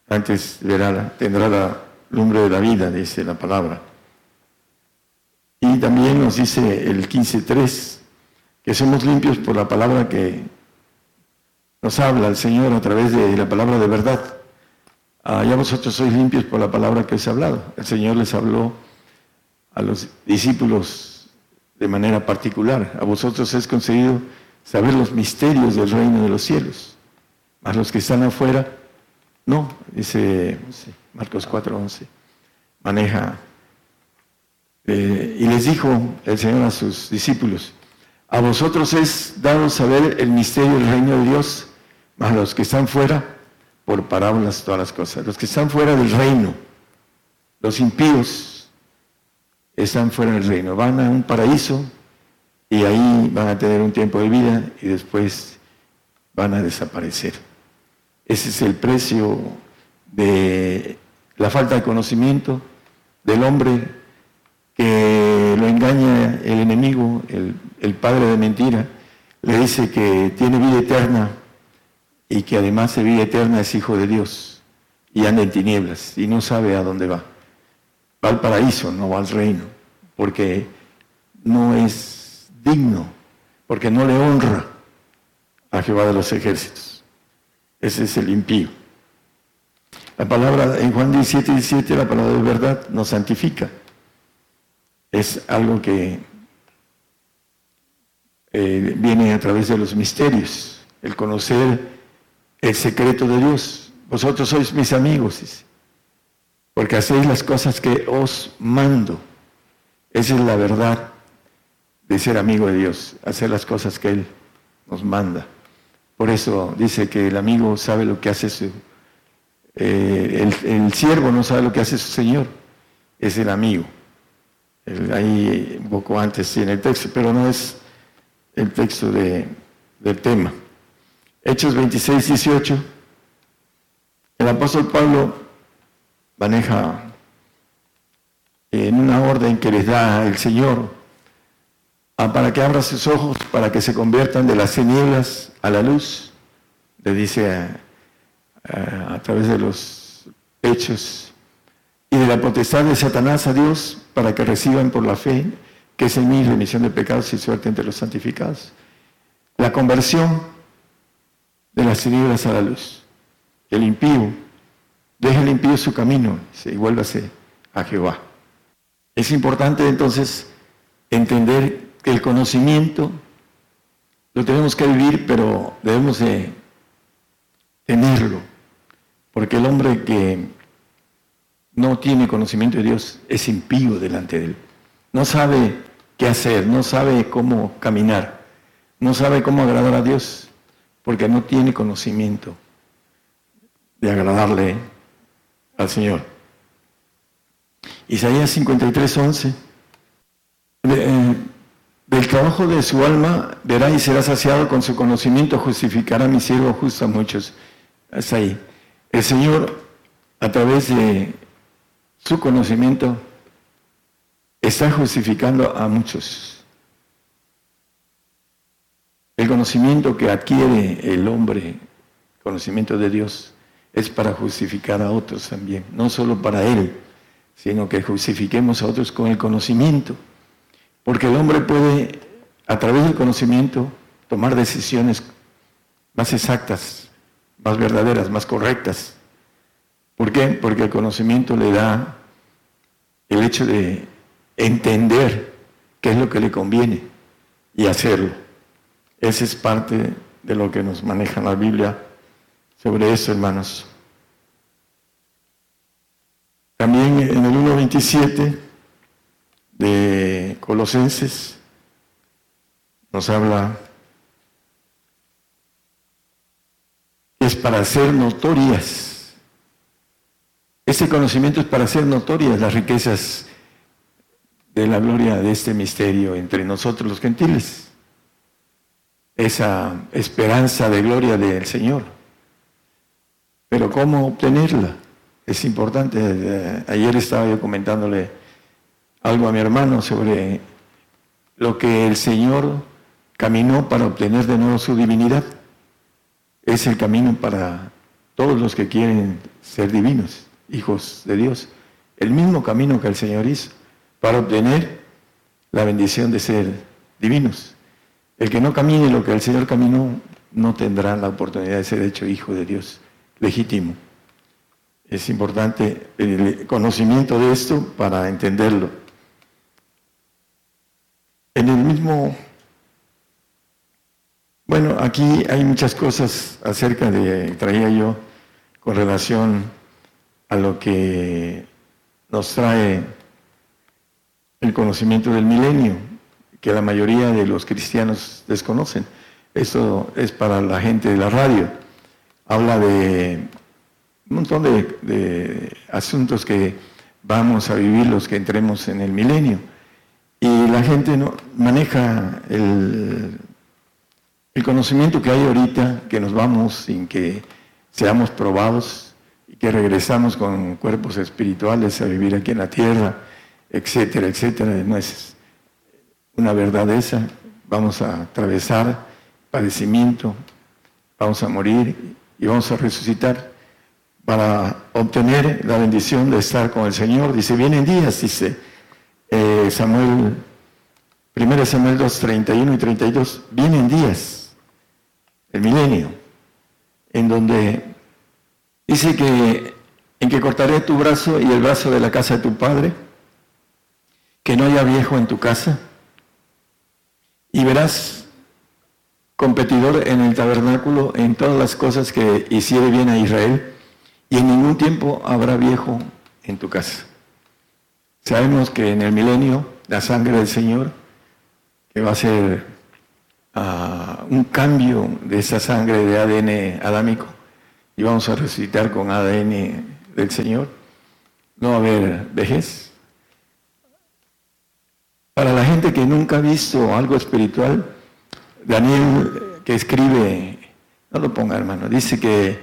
Antes tendrá la lumbre de la vida, dice la palabra. Y también nos dice el 15.3 que somos limpios por la palabra que nos habla el Señor a través de la palabra de verdad. Ah, ya vosotros sois limpios por la palabra que os he hablado. El Señor les habló a los discípulos de manera particular. A vosotros es concedido saber los misterios del reino de los cielos. A los que están afuera, no, dice Marcos 4:11. Maneja. Eh, y les dijo el Señor a sus discípulos, a vosotros es dado saber el misterio del reino de Dios a los que están fuera, por parábolas todas las cosas. Los que están fuera del reino, los impíos, están fuera del reino. Van a un paraíso y ahí van a tener un tiempo de vida y después van a desaparecer. Ese es el precio de la falta de conocimiento del hombre que lo engaña el enemigo, el, padre de mentira, le dice que tiene vida eterna y que además de vida eterna es hijo de Dios y anda en tinieblas y no sabe a dónde va. Va al paraíso, no va al reino, porque no es digno, porque no le honra a Jehová de los ejércitos. Ese es el impío. La palabra en Juan 17, 17, la palabra de verdad nos santifica. Es algo que eh, viene a través de los misterios, el conocer el secreto de Dios. Vosotros sois mis amigos, porque hacéis las cosas que os mando. Esa es la verdad de ser amigo de Dios, hacer las cosas que Él nos manda. Por eso dice que el amigo sabe lo que hace su... Eh, el, siervo no sabe lo que hace su Señor, es el amigo. ahí un poco antes tiene el texto, pero no es el texto de, del tema. Hechos 26, 18. El apóstol Pablo maneja en una orden que les da el Señor para que abra sus ojos, para que se conviertan de las tinieblas a la luz. Le dice a, a través de los hechos y de la potestad de Satanás a Dios para que reciban por la fe, que es en mí remisión de pecados y suerte entre los santificados. La conversión de las tinieblas a la luz. El impío, deja el impío su camino y vuélvase a Jehová. Es importante entonces entender que el conocimiento lo tenemos que vivir, pero debemos de tenerlo, porque el hombre que no tiene conocimiento de Dios es impío delante de él. No sabe qué hacer, no sabe cómo caminar, no sabe cómo agradar a Dios porque no tiene conocimiento de agradarle al Señor. Isaías 53, 11. Eh, del trabajo de su alma verá y será saciado con su conocimiento, justificará mi siervo justo a muchos. Hasta ahí. El Señor, a través de su conocimiento, está justificando a muchos. El conocimiento que adquiere el hombre, conocimiento de Dios, es para justificar a otros también, no solo para Él, sino que justifiquemos a otros con el conocimiento. Porque el hombre puede, a través del conocimiento, tomar decisiones más exactas, más verdaderas, más correctas. ¿Por qué? Porque el conocimiento le da el hecho de entender qué es lo que le conviene y hacerlo. Esa es parte de lo que nos maneja la Biblia sobre eso, hermanos. También en el 1.27 de Colosenses nos habla es para hacer notorias. Ese conocimiento es para hacer notorias las riquezas de la gloria de este misterio entre nosotros los gentiles esa esperanza de gloria del Señor. Pero ¿cómo obtenerla? Es importante. Eh, ayer estaba yo comentándole algo a mi hermano sobre lo que el Señor caminó para obtener de nuevo su divinidad. Es el camino para todos los que quieren ser divinos, hijos de Dios. El mismo camino que el Señor hizo para obtener la bendición de ser divinos. El que no camine lo que el Señor caminó no tendrá la oportunidad de ser hecho hijo de Dios legítimo. Es importante el conocimiento de esto para entenderlo. En el mismo, bueno, aquí hay muchas cosas acerca de, traía yo con relación a lo que nos trae el conocimiento del milenio que la mayoría de los cristianos desconocen. Esto es para la gente de la radio. Habla de un montón de, asuntos que vamos a vivir los que entremos en el milenio. Y la gente no maneja el, el conocimiento que hay ahorita, que nos vamos sin que seamos probados y que regresamos con cuerpos espirituales a vivir aquí en la tierra, etcétera, etcétera. No es una verdad esa. Vamos a atravesar padecimiento, vamos a morir y vamos a resucitar para obtener la bendición de estar con el Señor. Dice, vienen días, dice eh, Samuel, 1 Samuel 2, 31 y 32, vienen días, el milenio, en donde dice que en que cortaré tu brazo y el brazo de la casa de tu padre, que no haya viejo en tu casa, y verás competidor en el tabernáculo en todas las cosas que hiciere bien a Israel y en ningún tiempo habrá viejo en tu casa. Sabemos que en el milenio la sangre del Señor, que va a ser ah, un cambio de esa sangre de ADN adámico, y vamos a resucitar con ADN del Señor, no va a haber vejez. Para la gente que nunca ha visto algo espiritual, Daniel que escribe, no lo ponga hermano, dice que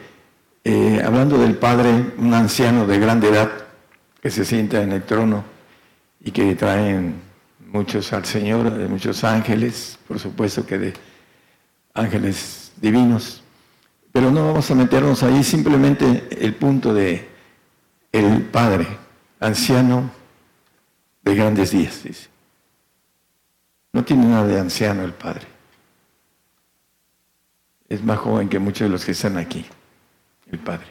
eh, hablando del Padre, un anciano de grande edad que se sienta en el trono y que traen muchos al Señor, de muchos ángeles, por supuesto que de ángeles divinos. Pero no vamos a meternos ahí, simplemente el punto de el Padre, anciano de grandes días, dice. No tiene nada de anciano el Padre. Es más joven que muchos de los que están aquí el Padre.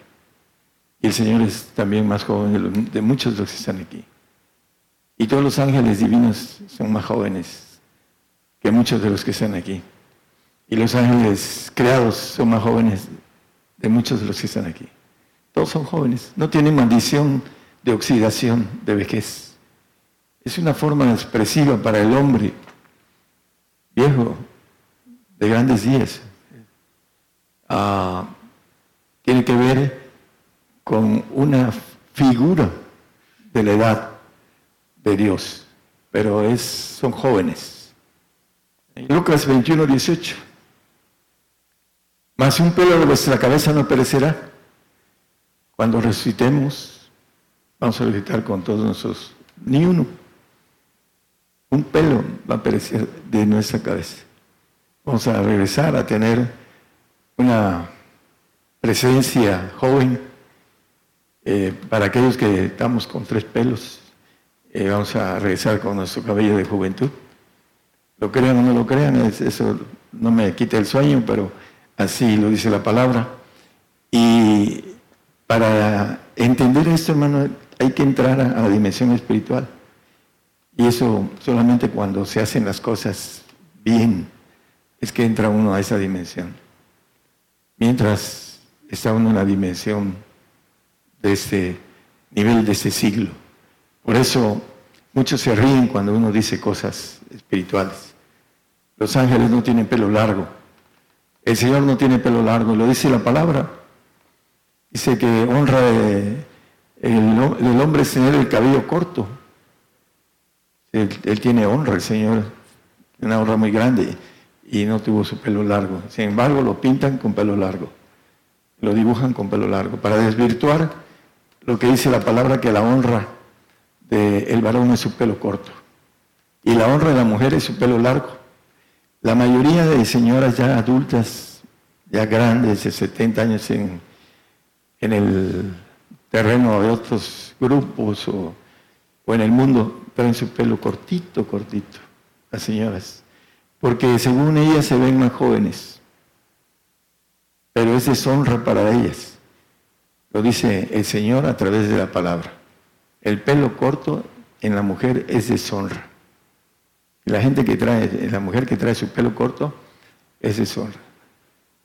Y el Señor es también más joven de, muchos de los que están aquí. Y todos los ángeles divinos son más jóvenes que muchos de los que están aquí. Y los ángeles creados son más jóvenes de muchos de los que están aquí. Todos son jóvenes. No tienen maldición de oxidación, de vejez. Es una forma expresiva para el hombre viejo, de grandes días. Ah, tiene que ver con una figura de la edad de Dios, pero es, son jóvenes. En Lucas 21, 18. Más un pelo de vuestra cabeza no perecerá. Cuando resucitemos, vamos a resucitar con todos nosotros. Ni uno. Un pelo va a perecer de nuestra cabeza. Vamos a regresar a tener una presencia joven. Eh, para aquellos que estamos con tres pelos, eh, vamos a regresar con nuestro cabello de juventud. Lo crean o no lo crean, eso no me quita el sueño, pero así lo dice la palabra. Y para entender esto, hermano, hay que entrar a la dimensión espiritual. Y eso solamente cuando se hacen las cosas bien es que entra uno a esa dimensión. Mientras está uno en la dimensión de este nivel de este siglo. Por eso muchos se ríen cuando uno dice cosas espirituales. Los ángeles no tienen pelo largo. El Señor no tiene pelo largo, lo dice la palabra. Dice que honra el, hombre es tener el cabello corto. Él, él, tiene honra, el Señor, una honra muy grande y no tuvo su pelo largo. Sin embargo, lo pintan con pelo largo lo dibujan con pelo largo, para desvirtuar lo que dice la palabra que la honra del varón es su pelo corto y la honra de la mujer es su pelo largo. La mayoría de señoras ya adultas, ya grandes, de 70 años en, en el terreno de otros grupos o, o en el mundo, traen su pelo cortito, cortito, las señoras, porque según ellas se ven más jóvenes pero es deshonra para ellas. Lo dice el Señor a través de la palabra. El pelo corto en la mujer es deshonra. La gente que trae, la mujer que trae su pelo corto es deshonra.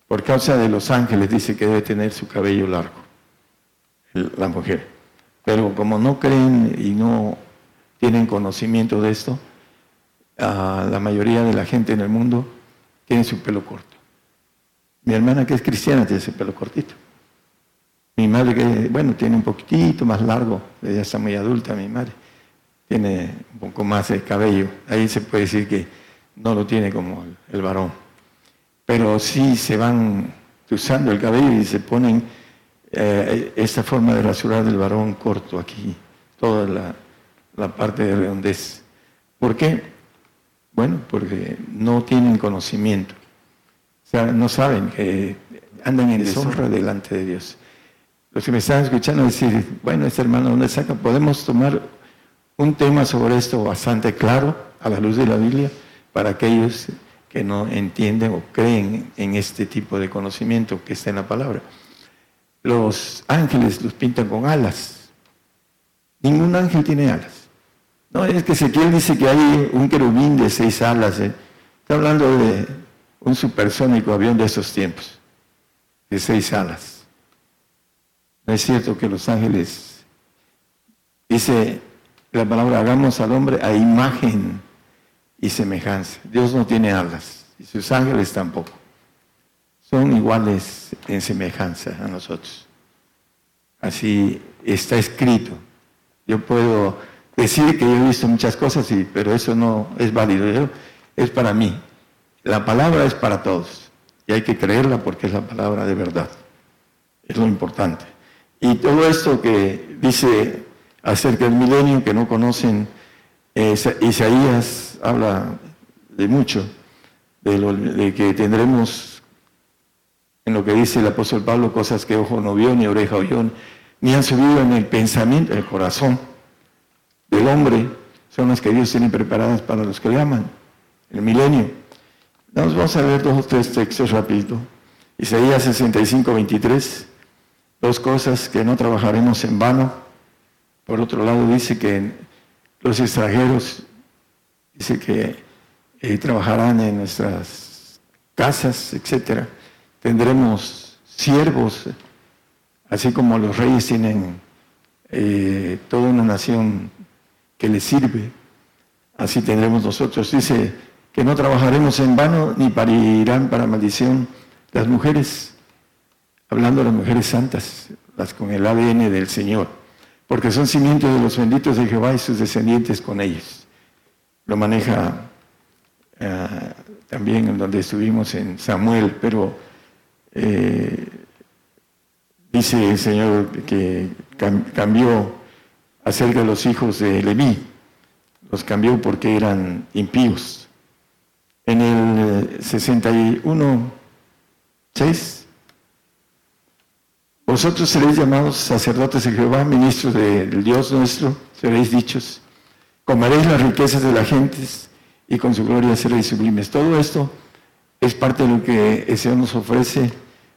Por causa de los ángeles dice que debe tener su cabello largo, la mujer. Pero como no creen y no tienen conocimiento de esto, la mayoría de la gente en el mundo tiene su pelo corto. Mi hermana que es cristiana tiene ese pelo cortito. Mi madre que, bueno, tiene un poquitito más largo, ella está muy adulta, mi madre. Tiene un poco más de cabello. Ahí se puede decir que no lo tiene como el, varón. Pero sí se van usando el cabello y se ponen eh, esta forma de rasurar del varón corto aquí, toda la, la parte de redondez. ¿Por qué? Bueno, porque no tienen conocimiento. O sea, no saben que andan en deshonra delante de Dios. Los que me están escuchando decir, bueno, este hermano, ¿dónde saca? Podemos tomar un tema sobre esto bastante claro a la luz de la Biblia para aquellos que no entienden o creen en este tipo de conocimiento que está en la palabra. Los ángeles los pintan con alas. Ningún ángel tiene alas. No, es que Ezequiel dice que hay un querubín de seis alas. ¿eh? Está hablando de un supersónico avión de esos tiempos, de seis alas. No es cierto que los ángeles, dice la palabra, hagamos al hombre a imagen y semejanza. Dios no tiene alas y sus ángeles tampoco. Son iguales en semejanza a nosotros. Así está escrito. Yo puedo decir que yo he visto muchas cosas, pero eso no es válido. es para mí. La palabra es para todos y hay que creerla porque es la palabra de verdad. Es lo importante. Y todo esto que dice acerca del milenio, que no conocen, Isaías habla de mucho, de, que tendremos, en lo que dice el apóstol Pablo, cosas que ojo no vio, ni oreja oyó, ni han subido en el pensamiento, el corazón del hombre, son las que Dios tiene preparadas para los que le aman, el milenio. Vamos a ver dos o tres textos rapidito. Isaías 65, 23, dos cosas que no trabajaremos en vano. Por otro lado dice que los extranjeros, dice que eh, trabajarán en nuestras casas, etcétera. Tendremos siervos, así como los reyes tienen eh, toda una nación que les sirve. Así tendremos nosotros. Dice que no trabajaremos en vano ni parirán para maldición las mujeres, hablando de las mujeres santas, las con el ADN del Señor porque son cimientos de los benditos de Jehová y sus descendientes con ellos. Lo maneja eh, también en donde estuvimos en Samuel, pero eh, dice el Señor que cambió acerca de los hijos de Leví, los cambió porque eran impíos. En el 61, 6, vosotros seréis llamados sacerdotes de Jehová, ministros del Dios nuestro, seréis dichos. Comeréis las riquezas de las gentes y con su gloria seréis sublimes. Todo esto es parte de lo que el Señor nos ofrece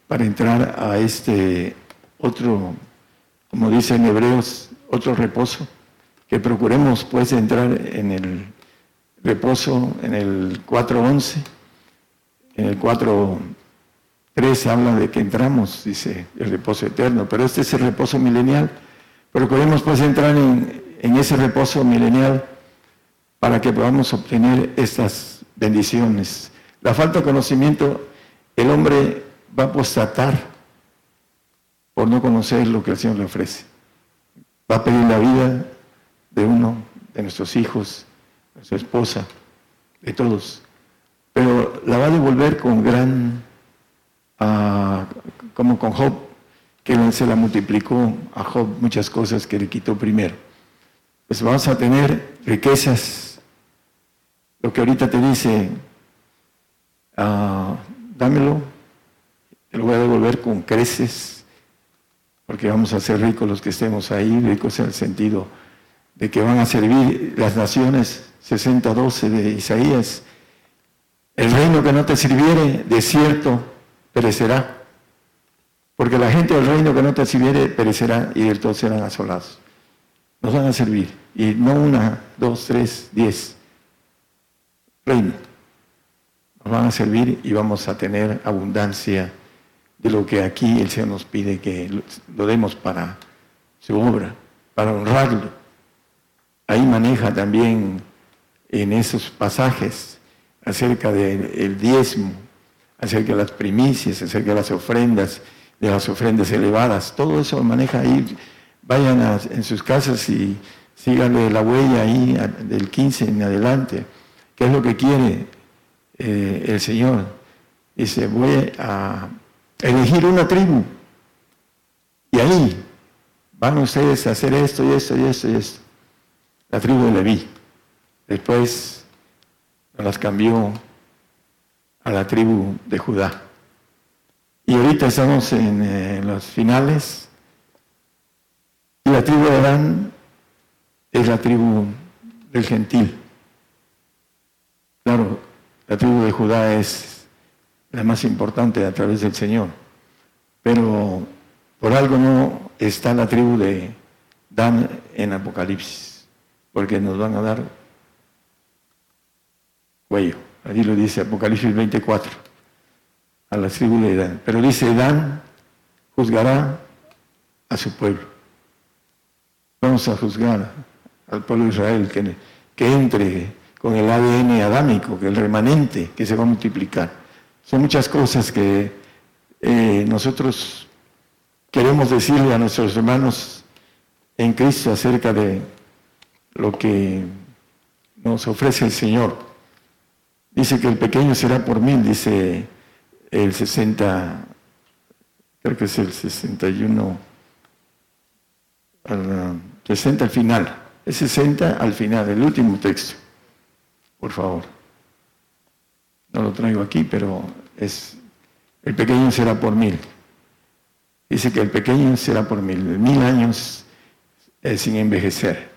para entrar a este otro, como dice en Hebreos, otro reposo. Que procuremos pues entrar en el reposo en el 4.11, en el 4 3 habla de que entramos, dice, el reposo eterno, pero este es el reposo milenial. Procuremos pues entrar en, en ese reposo milenial para que podamos obtener estas bendiciones. La falta de conocimiento, el hombre va a apostatar por no conocer lo que el Señor le ofrece. Va a pedir la vida de uno, de nuestros hijos, de su esposa, de todos. Pero la va a devolver con gran como con Job, que se la multiplicó a Job muchas cosas que le quitó primero. Pues vamos a tener riquezas. Lo que ahorita te dice, ah, dámelo, te lo voy a devolver con creces, porque vamos a ser ricos los que estemos ahí, ricos en el sentido de que van a servir las naciones, 60-12 de Isaías. El reino que no te sirviere, desierto, perecerá. Porque la gente del reino que no te sirviere perecerá y del todo serán asolados. Nos van a servir. Y no una, dos, tres, diez. Reino. Nos van a servir y vamos a tener abundancia de lo que aquí el Señor nos pide que lo demos para su obra, para honrarlo. Ahí maneja también en esos pasajes acerca del diezmo, acerca de las primicias, acerca de las ofrendas, de las ofrendas elevadas, todo eso maneja ahí. Vayan en sus casas y síganle la huella ahí del 15 en adelante. ¿Qué es lo que quiere eh, el Señor? Dice, voy a elegir una tribu Y ahí van ustedes a hacer esto y esto y esto y esto. La tribu de Leví. Después nos las cambió a la tribu de Judá. Y ahorita estamos en eh, los finales. Y la tribu de Adán es la tribu del gentil. Claro, la tribu de Judá es la más importante a través del Señor. Pero por algo no está la tribu de Dan en Apocalipsis, porque nos van a dar cuello. Allí lo dice Apocalipsis 24, a la tribu de Dan. Pero dice, Dan juzgará a su pueblo. Vamos a juzgar al pueblo de Israel que, que entre con el ADN adámico, que el remanente que se va a multiplicar. Son muchas cosas que eh, nosotros queremos decirle a nuestros hermanos en Cristo acerca de lo que nos ofrece el Señor. Dice que el pequeño será por mil, dice el 60, creo que es el 61, al 60 al final, es 60 al final, el último texto, por favor. No lo traigo aquí, pero es, el pequeño será por mil. Dice que el pequeño será por mil, mil años sin envejecer,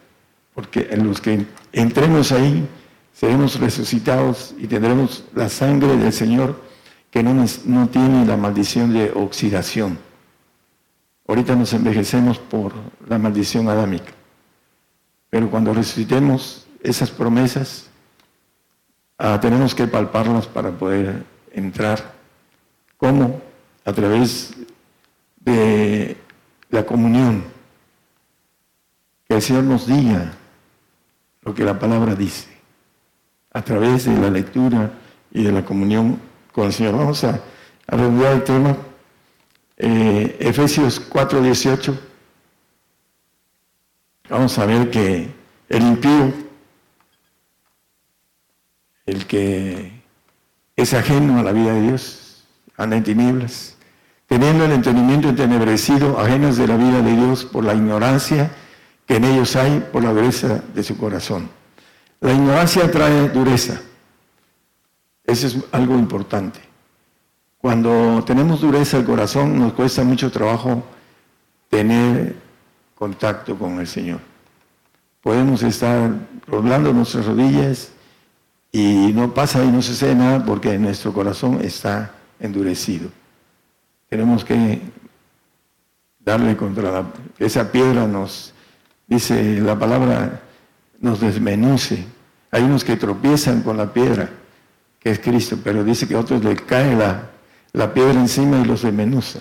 porque en los que entremos ahí seremos resucitados y tendremos la sangre del Señor que no, no tiene la maldición de oxidación. Ahorita nos envejecemos por la maldición adámica, pero cuando resucitemos esas promesas, ah, tenemos que palparlas para poder entrar. ¿Cómo? A través de la comunión. Que el Señor nos diga lo que la palabra dice. A través de la lectura y de la comunión con el Señor. Vamos a, el tema. Eh, Efesios 4:18. Vamos a ver que el impío, el que es ajeno a la vida de Dios, anda en tinieblas, teniendo el entendimiento entenebrecido, ajenos de la vida de Dios por la ignorancia que en ellos hay, por la dureza de su corazón. La ignorancia trae dureza. Eso es algo importante. Cuando tenemos dureza el corazón, nos cuesta mucho trabajo tener contacto con el Señor. Podemos estar roblando nuestras rodillas y no pasa y no sucede nada porque nuestro corazón está endurecido. Tenemos que darle contra la, esa piedra nos dice la palabra nos desmenuce. Hay unos que tropiezan con la piedra, que es Cristo, pero dice que a otros le cae la, la piedra encima y los desmenuza.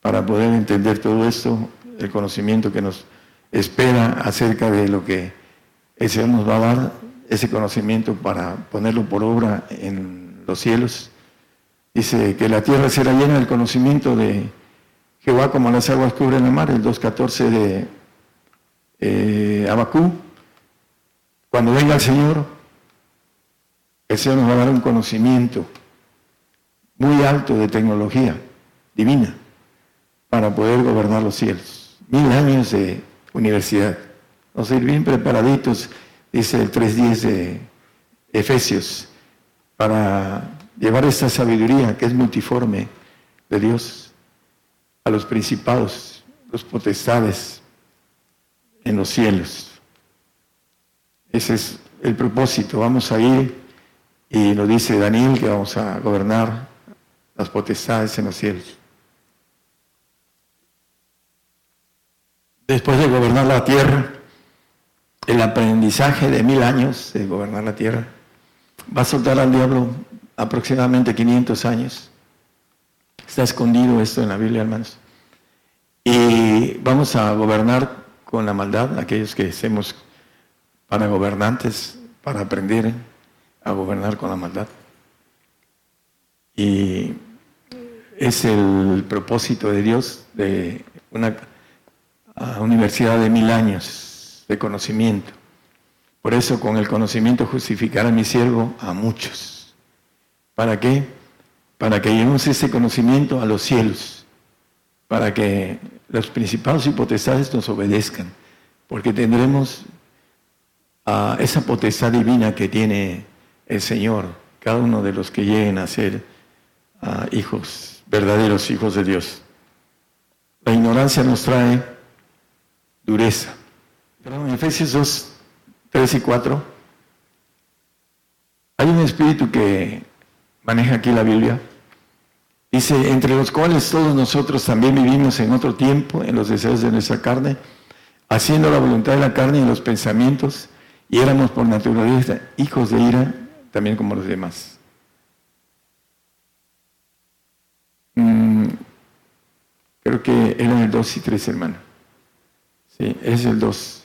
Para poder entender todo esto, el conocimiento que nos espera acerca de lo que el Señor nos va a dar, ese conocimiento para ponerlo por obra en los cielos. Dice que la tierra será llena del conocimiento de Jehová como las aguas cubren la mar, el 2.14 de eh, Abacú. Cuando venga el Señor, el Señor nos va a dar un conocimiento muy alto de tecnología divina para poder gobernar los cielos. Mil años de universidad. A ir bien preparaditos dice el 3.10 de Efesios, para llevar esta sabiduría que es multiforme de Dios a los principados, los potestades en los cielos. Ese es el propósito. Vamos a ir, y lo dice Daniel, que vamos a gobernar las potestades en los cielos. Después de gobernar la tierra, el aprendizaje de mil años de gobernar la tierra. Va a soltar al diablo aproximadamente 500 años. Está escondido esto en la Biblia, hermanos. Y vamos a gobernar con la maldad, aquellos que hacemos para gobernantes, para aprender a gobernar con la maldad. Y es el propósito de Dios de una universidad de mil años de conocimiento. Por eso con el conocimiento justificará mi siervo a muchos. ¿Para qué? Para que llevemos ese conocimiento a los cielos, para que los principados y potestades nos obedezcan, porque tendremos a esa potestad divina que tiene el Señor, cada uno de los que lleguen a ser hijos, verdaderos hijos de Dios. La ignorancia nos trae dureza. Pero en Efesios 2, 3 y 4, hay un espíritu que maneja aquí la Biblia. Dice, entre los cuales todos nosotros también vivimos en otro tiempo, en los deseos de nuestra carne, haciendo la voluntad de la carne y los pensamientos, y éramos por naturaleza hijos de ira, también como los demás. Mm, creo que eran el 2 y 3, hermano. Sí, es el 2.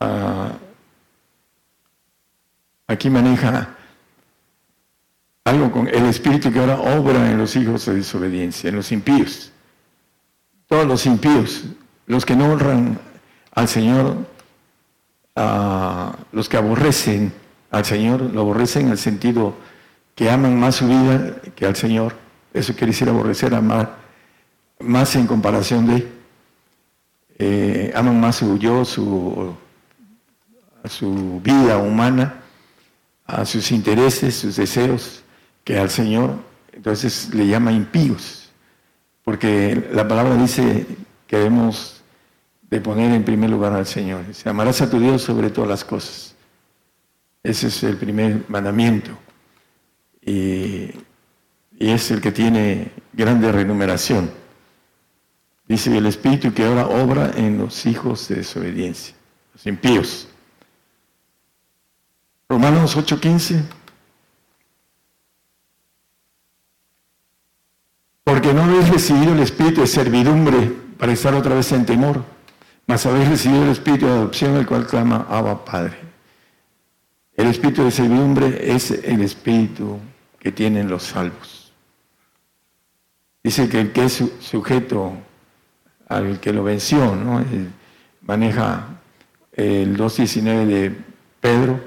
Ah, aquí maneja algo con el espíritu que ahora obra en los hijos de desobediencia, en los impíos. Todos los impíos, los que no honran al Señor, los que aborrecen al Señor, lo aborrecen en el sentido que aman más su vida que al Señor. Eso quiere decir aborrecer, amar más en comparación de, eh, aman más su yo, su, su vida humana, a sus intereses, sus deseos, que al Señor. Entonces le llama impíos, porque la palabra dice que debemos de poner en primer lugar al Señor. Dice, amarás a tu Dios sobre todas las cosas. Ese es el primer mandamiento. Y, es el que tiene grande remuneración. Dice el Espíritu que ahora obra en los hijos de desobediencia, los impíos. Romanos 8:15. Porque no habéis recibido el espíritu de servidumbre para estar otra vez en temor mas habéis recibido el espíritu de adopción, el cual clama Abba Padre. El espíritu de servidumbre es el espíritu que tienen los salvos. Dice que el que es sujeto al que lo venció, ¿no? maneja el 2.19 de Pedro,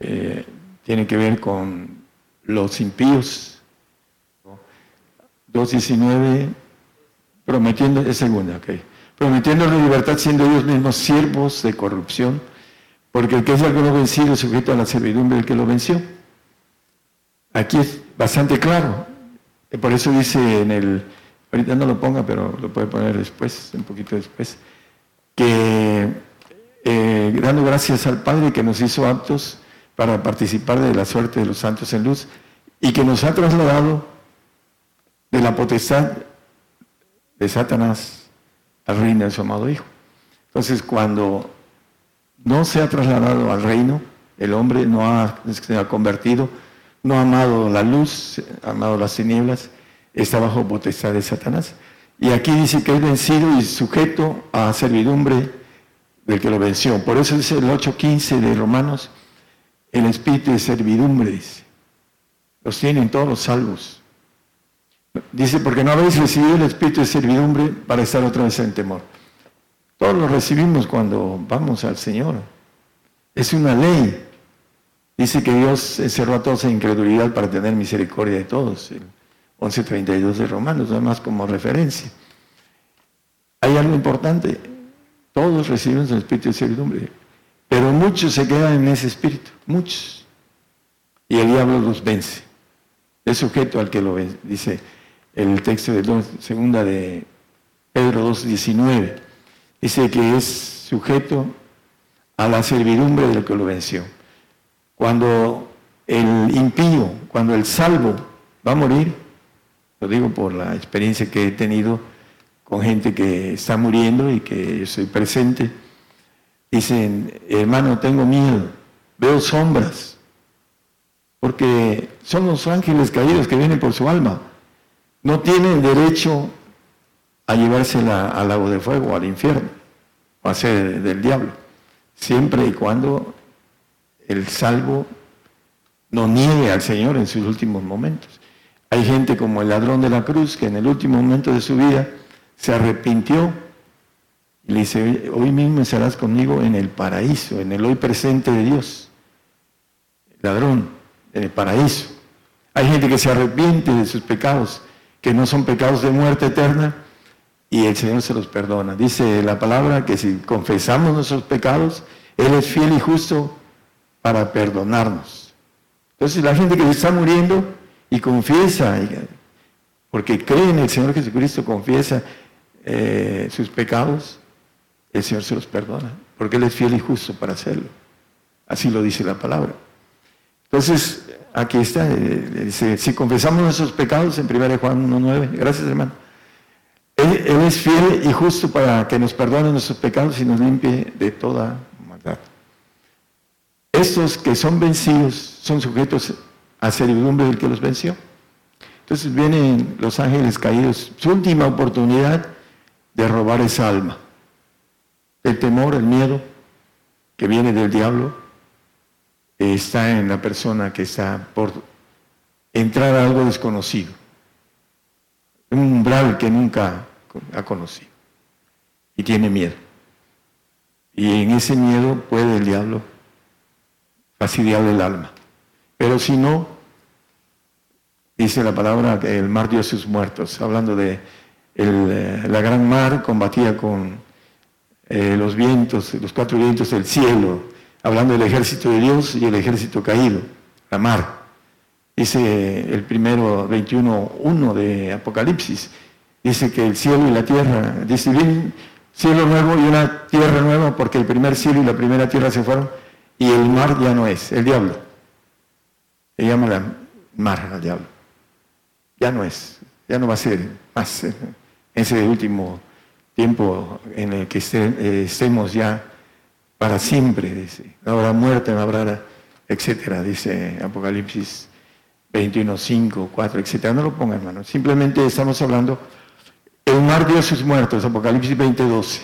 eh, tiene que ver con los impíos. 2.19, prometiendo, es segunda, ok prometiendo la libertad siendo ellos mismos siervos de corrupción, porque el que es algo no vencido es sujeto a la servidumbre del que lo venció. Aquí es bastante claro. Por eso dice en el, ahorita no lo ponga, pero lo puede poner después, un poquito después, que eh, dando gracias al Padre que nos hizo aptos para participar de la suerte de los santos en luz y que nos ha trasladado de la potestad de Satanás al reino de su amado Hijo. Entonces, cuando no se ha trasladado al reino, el hombre no ha, se ha convertido, no ha amado la luz, ha amado las tinieblas, está bajo potestad de Satanás. Y aquí dice que es vencido y sujeto a servidumbre del que lo venció. Por eso dice el 8.15 de Romanos, el espíritu de servidumbre, dice. Los tienen todos los salvos. Dice, porque no habéis recibido el espíritu de servidumbre para estar otra vez en temor. Todos lo recibimos cuando vamos al Señor. Es una ley. Dice que Dios encerró a todos en incredulidad para tener misericordia de todos. El 11.32 de Romanos, además como referencia. Hay algo importante. Todos recibimos el espíritu de servidumbre. Pero muchos se quedan en ese espíritu. Muchos. Y el diablo los vence. Es sujeto al que lo vence. Dice, el texto de segunda de Pedro 2.19. Dice que es sujeto a la servidumbre del que lo venció. Cuando el impío, cuando el salvo va a morir, lo digo por la experiencia que he tenido con gente que está muriendo y que soy presente, dicen, hermano, tengo miedo, veo sombras, porque son los ángeles caídos que vienen por su alma no tienen derecho a llevársela al lago de fuego, al infierno, o a ser del diablo, siempre y cuando el salvo no niegue al Señor en sus últimos momentos. Hay gente como el ladrón de la cruz que en el último momento de su vida se arrepintió y le dice, hoy mismo estarás conmigo en el paraíso, en el hoy presente de Dios. Ladrón, en el paraíso. Hay gente que se arrepiente de sus pecados que no son pecados de muerte eterna, y el Señor se los perdona. Dice la palabra que si confesamos nuestros pecados, Él es fiel y justo para perdonarnos. Entonces la gente que está muriendo y confiesa, porque cree en el Señor Jesucristo, confiesa eh, sus pecados, el Señor se los perdona, porque Él es fiel y justo para hacerlo. Así lo dice la palabra. Entonces, aquí está, eh, dice, si confesamos nuestros pecados en 1 Juan 1.9, gracias hermano, él, él, es fiel y justo para que nos perdone nuestros pecados y nos limpie de toda maldad. Estos que son vencidos son sujetos a servidumbre del que los venció. Entonces vienen los ángeles caídos, su última oportunidad de robar esa alma. El temor, el miedo que viene del diablo, está en la persona que está por entrar a algo desconocido, un umbral que nunca ha conocido y tiene miedo. Y en ese miedo puede el diablo fastidiarle el alma. Pero si no, dice la palabra que el mar dio sus muertos, hablando de eh, la gran mar combatía con eh, los vientos, los cuatro vientos del cielo, hablando del ejército de Dios y el ejército caído, la mar. Dice el primero 21.1 de Apocalipsis, dice que el cielo y la tierra, dice bien, cielo nuevo y una tierra nueva, porque el primer cielo y la primera tierra se fueron, y el mar ya no es, el diablo. Se llama la mar al diablo. Ya no es, ya no va a ser más en ese último tiempo en el que eh, estemos ya para siempre, dice. No habrá muerte, no habrá, etcétera, dice Apocalipsis 21, 5, 4, etcétera. No lo ponga, hermano. Simplemente estamos hablando, el mar dio sus muertos, Apocalipsis 20, 12.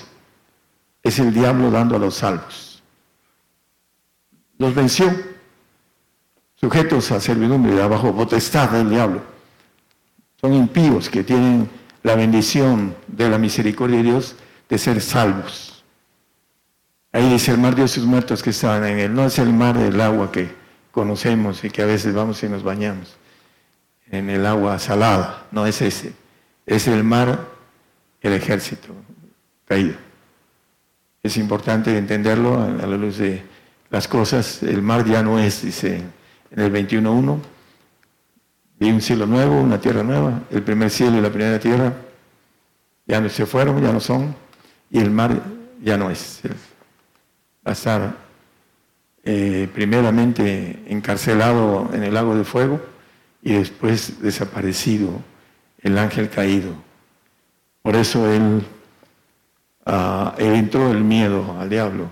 Es el diablo dando a los salvos. Los venció, sujetos a servidumbre, abajo potestad del diablo. Son impíos que tienen la bendición de la misericordia de Dios de ser salvos. Ahí dice el mar de sus muertos que estaban en él. No es el mar del agua que conocemos y que a veces vamos y nos bañamos. En el agua salada. No es ese. Es el mar, el ejército caído. Es importante entenderlo a la luz de las cosas. El mar ya no es, dice en el 21.1. Vi un cielo nuevo, una tierra nueva. El primer cielo y la primera tierra ya no se fueron, ya no son. Y el mar ya no es a estar eh, primeramente encarcelado en el lago de fuego y después desaparecido el ángel caído. Por eso él, uh, entró el miedo al diablo.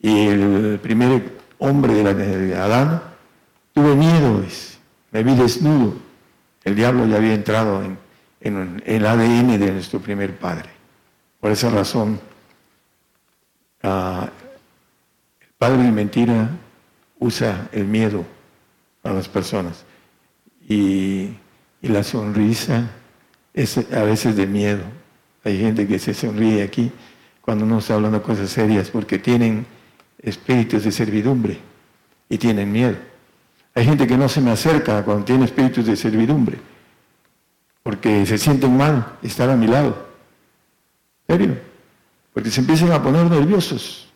Y el primer hombre de, Adán tuvo miedo, me vi desnudo. El diablo ya había entrado en, el ADN de nuestro primer padre. Por esa razón, uh, padre de mentira usa el miedo a las personas y, la sonrisa es a veces de miedo. Hay gente que se sonríe aquí cuando no está hablando cosas serias porque tienen espíritus de servidumbre y tienen miedo. Hay gente que no se me acerca cuando tiene espíritus de servidumbre porque se sienten mal estar a mi lado. ¿En serio? Porque se empiezan a poner nerviosos.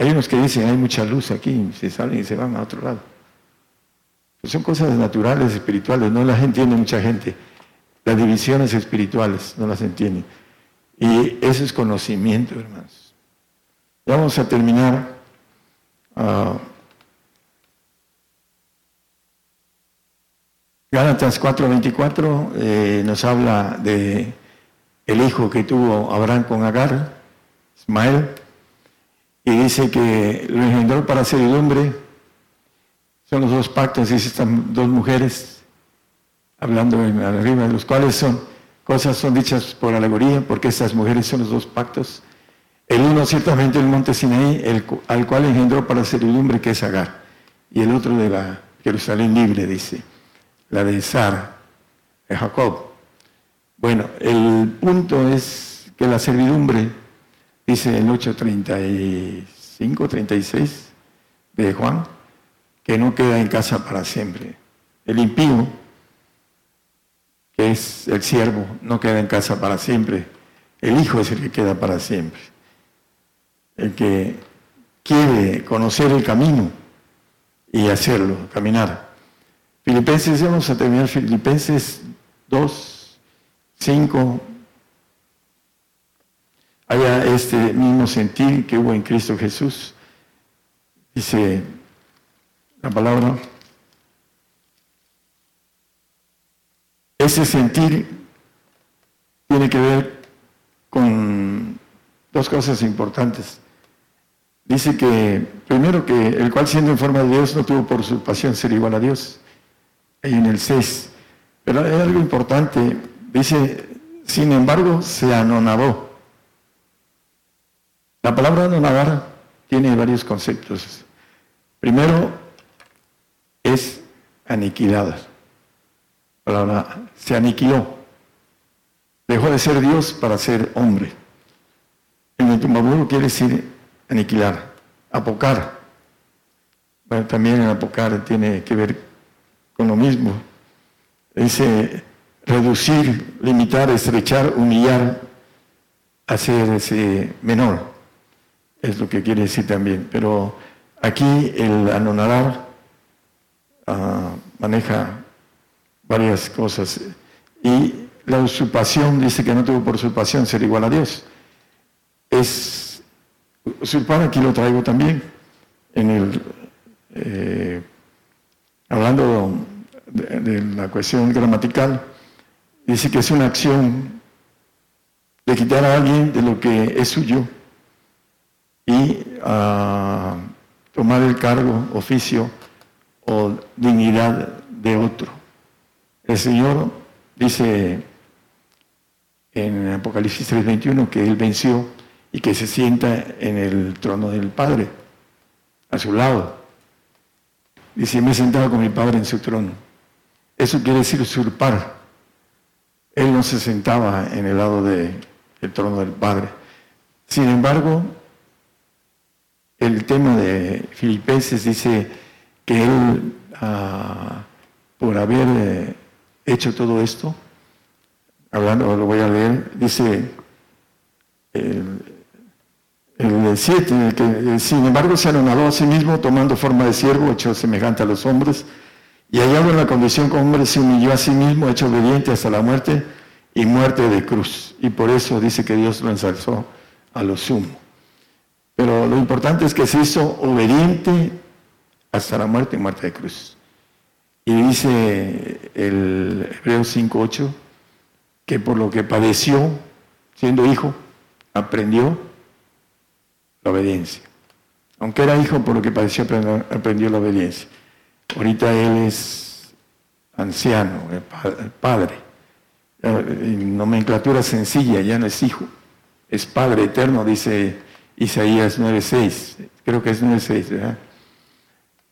Hay unos que dicen, hay mucha luz aquí, se salen y se van a otro lado. Pues son cosas naturales, espirituales, no las entiende mucha gente. Las divisiones espirituales no las entiende. Y eso es conocimiento, hermanos. vamos a terminar. Uh, Gálatas 4:24 eh, nos habla de el hijo que tuvo Abraham con Agar, Ismael y dice que lo engendró para servidumbre. Son los dos pactos, dice estas dos mujeres, hablando arriba, de los cuales son cosas son dichas por alegoría, porque estas mujeres son los dos pactos. El uno ciertamente el monte Sinaí, el, al cual engendró para servidumbre, que es Agar, y el otro de la Jerusalén libre, dice, la de Sara, de Jacob. Bueno, el punto es que la servidumbre dice el 8.35, 36 de Juan, que no queda en casa para siempre. El impío que es el siervo, no queda en casa para siempre. El hijo es el que queda para siempre. El que quiere conocer el camino y hacerlo, caminar. Filipenses, vamos a terminar Filipenses 2, 5. Haya este mismo sentir que hubo en Cristo Jesús. Dice la palabra. Ese sentir tiene que ver con dos cosas importantes. Dice que, primero, que el cual siendo en forma de Dios no tuvo por su pasión ser igual a Dios. Ahí en el 6. Pero hay algo importante. Dice, sin embargo, se anonadó. La palabra anonadar tiene varios conceptos. Primero, es aniquilada. La palabra se aniquiló. Dejó de ser Dios para ser hombre. En el tumbabulo quiere decir aniquilar, apocar. Bueno, también apocar tiene que ver con lo mismo. Dice reducir, limitar, estrechar, humillar, hacerse menor. Es lo que quiere decir también. Pero aquí el anonadar ah, maneja varias cosas. Y la usurpación dice que no tuvo por usurpación ser igual a Dios. Es usurpar aquí lo traigo también, en el, eh, hablando de, la cuestión gramatical, dice que es una acción de quitar a alguien de lo que es suyo y a tomar el cargo, oficio o dignidad de otro. El Señor dice en Apocalipsis 3:21 que Él venció y que se sienta en el trono del Padre, a su lado. Dice, me he sentado con mi Padre en su trono. Eso quiere decir usurpar. Él no se sentaba en el lado del trono del Padre. Sin embargo, el tema de Filipenses dice que él, ah, por haber eh, hecho todo esto, hablando, lo voy a leer, dice, el, el 7, que sin embargo se anonadó a sí mismo tomando forma de siervo, hecho semejante a los hombres, y hallado en la condición como hombre se humilló a sí mismo, hecho obediente hasta la muerte y muerte de cruz. Y por eso dice que Dios lo ensalzó a lo sumo. Pero lo importante es que se hizo obediente hasta la muerte y muerte de cruz. Y dice el Hebreo 5.8 que por lo que padeció siendo hijo, aprendió la obediencia. Aunque era hijo, por lo que padeció, aprendió la obediencia. Ahorita él es anciano, padre. En nomenclatura sencilla, ya no es hijo, es Padre eterno, dice Isaías 9.6. Creo que es 9.6, ¿verdad?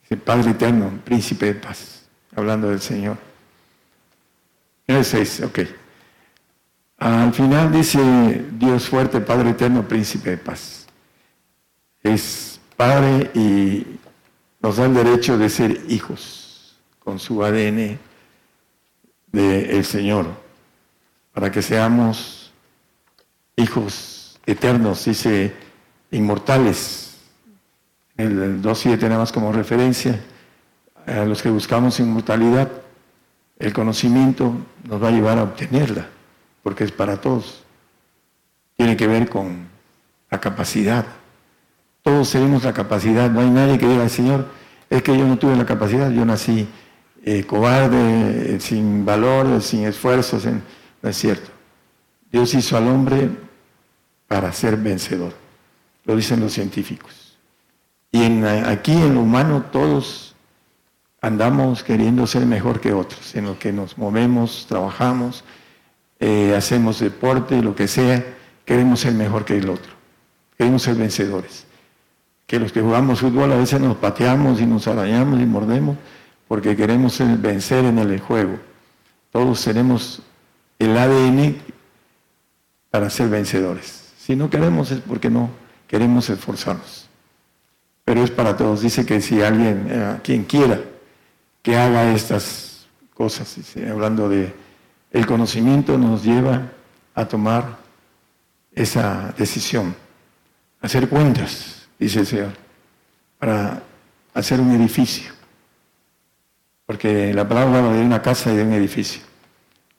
Dice Padre eterno, príncipe de paz, hablando del Señor. 9.6, ok. Al final dice Dios fuerte, Padre eterno, príncipe de paz es padre y nos da el derecho de ser hijos con su ADN del Señor, para que seamos hijos eternos, dice inmortales. El 2.7 tenemos como referencia a los que buscamos inmortalidad. El conocimiento nos va a llevar a obtenerla, porque es para todos. Tiene que ver con la capacidad todos tenemos la capacidad, no hay nadie que diga, Señor, es que yo no tuve la capacidad, yo nací eh, cobarde, eh, sin valor, sin esfuerzos, no es cierto. Dios hizo al hombre para ser vencedor, lo dicen los científicos. Y en, aquí en lo humano todos andamos queriendo ser mejor que otros, en lo que nos movemos, trabajamos, eh, hacemos deporte, lo que sea, queremos ser mejor que el otro, queremos ser vencedores que los que jugamos fútbol a veces nos pateamos y nos arañamos y mordemos porque queremos vencer en el juego. Todos tenemos el ADN para ser vencedores. Si no queremos es porque no queremos esforzarnos. Pero es para todos. Dice que si alguien, eh, quien quiera, que haga estas cosas, hablando de El conocimiento nos lleva a tomar esa decisión, hacer cuentas, dice el Señor, para hacer un edificio. Porque la palabra habla de una casa y de un edificio.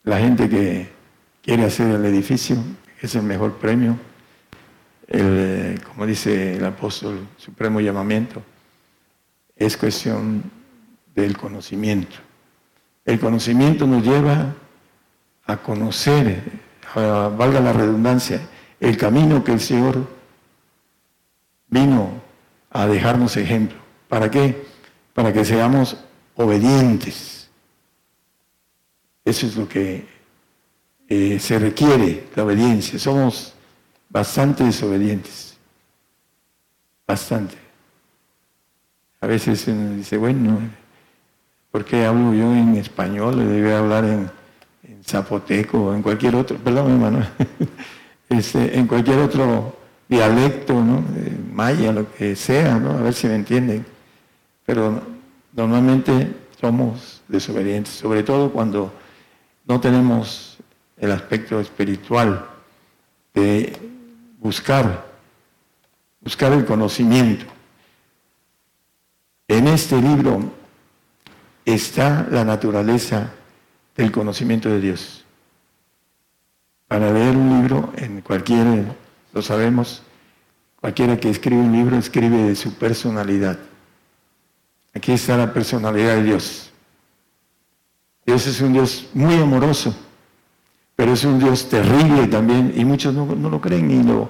La gente que quiere hacer el edificio es el mejor premio, el, como dice el apóstol, supremo llamamiento, es cuestión del conocimiento. El conocimiento nos lleva a conocer, valga la redundancia, el camino que el Señor vino a dejarnos ejemplo. ¿Para qué? Para que seamos obedientes. Eso es lo que eh, se requiere, la obediencia. Somos bastante desobedientes. Bastante. A veces uno dice, bueno, ¿por qué hablo yo en español? Debe hablar en, zapoteco o en cualquier otro, perdón hermano, este, en cualquier otro dialecto, ¿no? maya, lo que sea, ¿no? A ver si me entienden. Pero normalmente somos desobedientes, sobre todo cuando no tenemos el aspecto espiritual de buscar, buscar el conocimiento. En este libro está la naturaleza del conocimiento de Dios. Para leer un libro, en cualquier, lo sabemos, cualquiera que escribe un libro escribe de su personalidad. Aquí está la personalidad de Dios. Dios es un Dios muy amoroso, pero es un Dios terrible también, y muchos no, lo creen ni lo...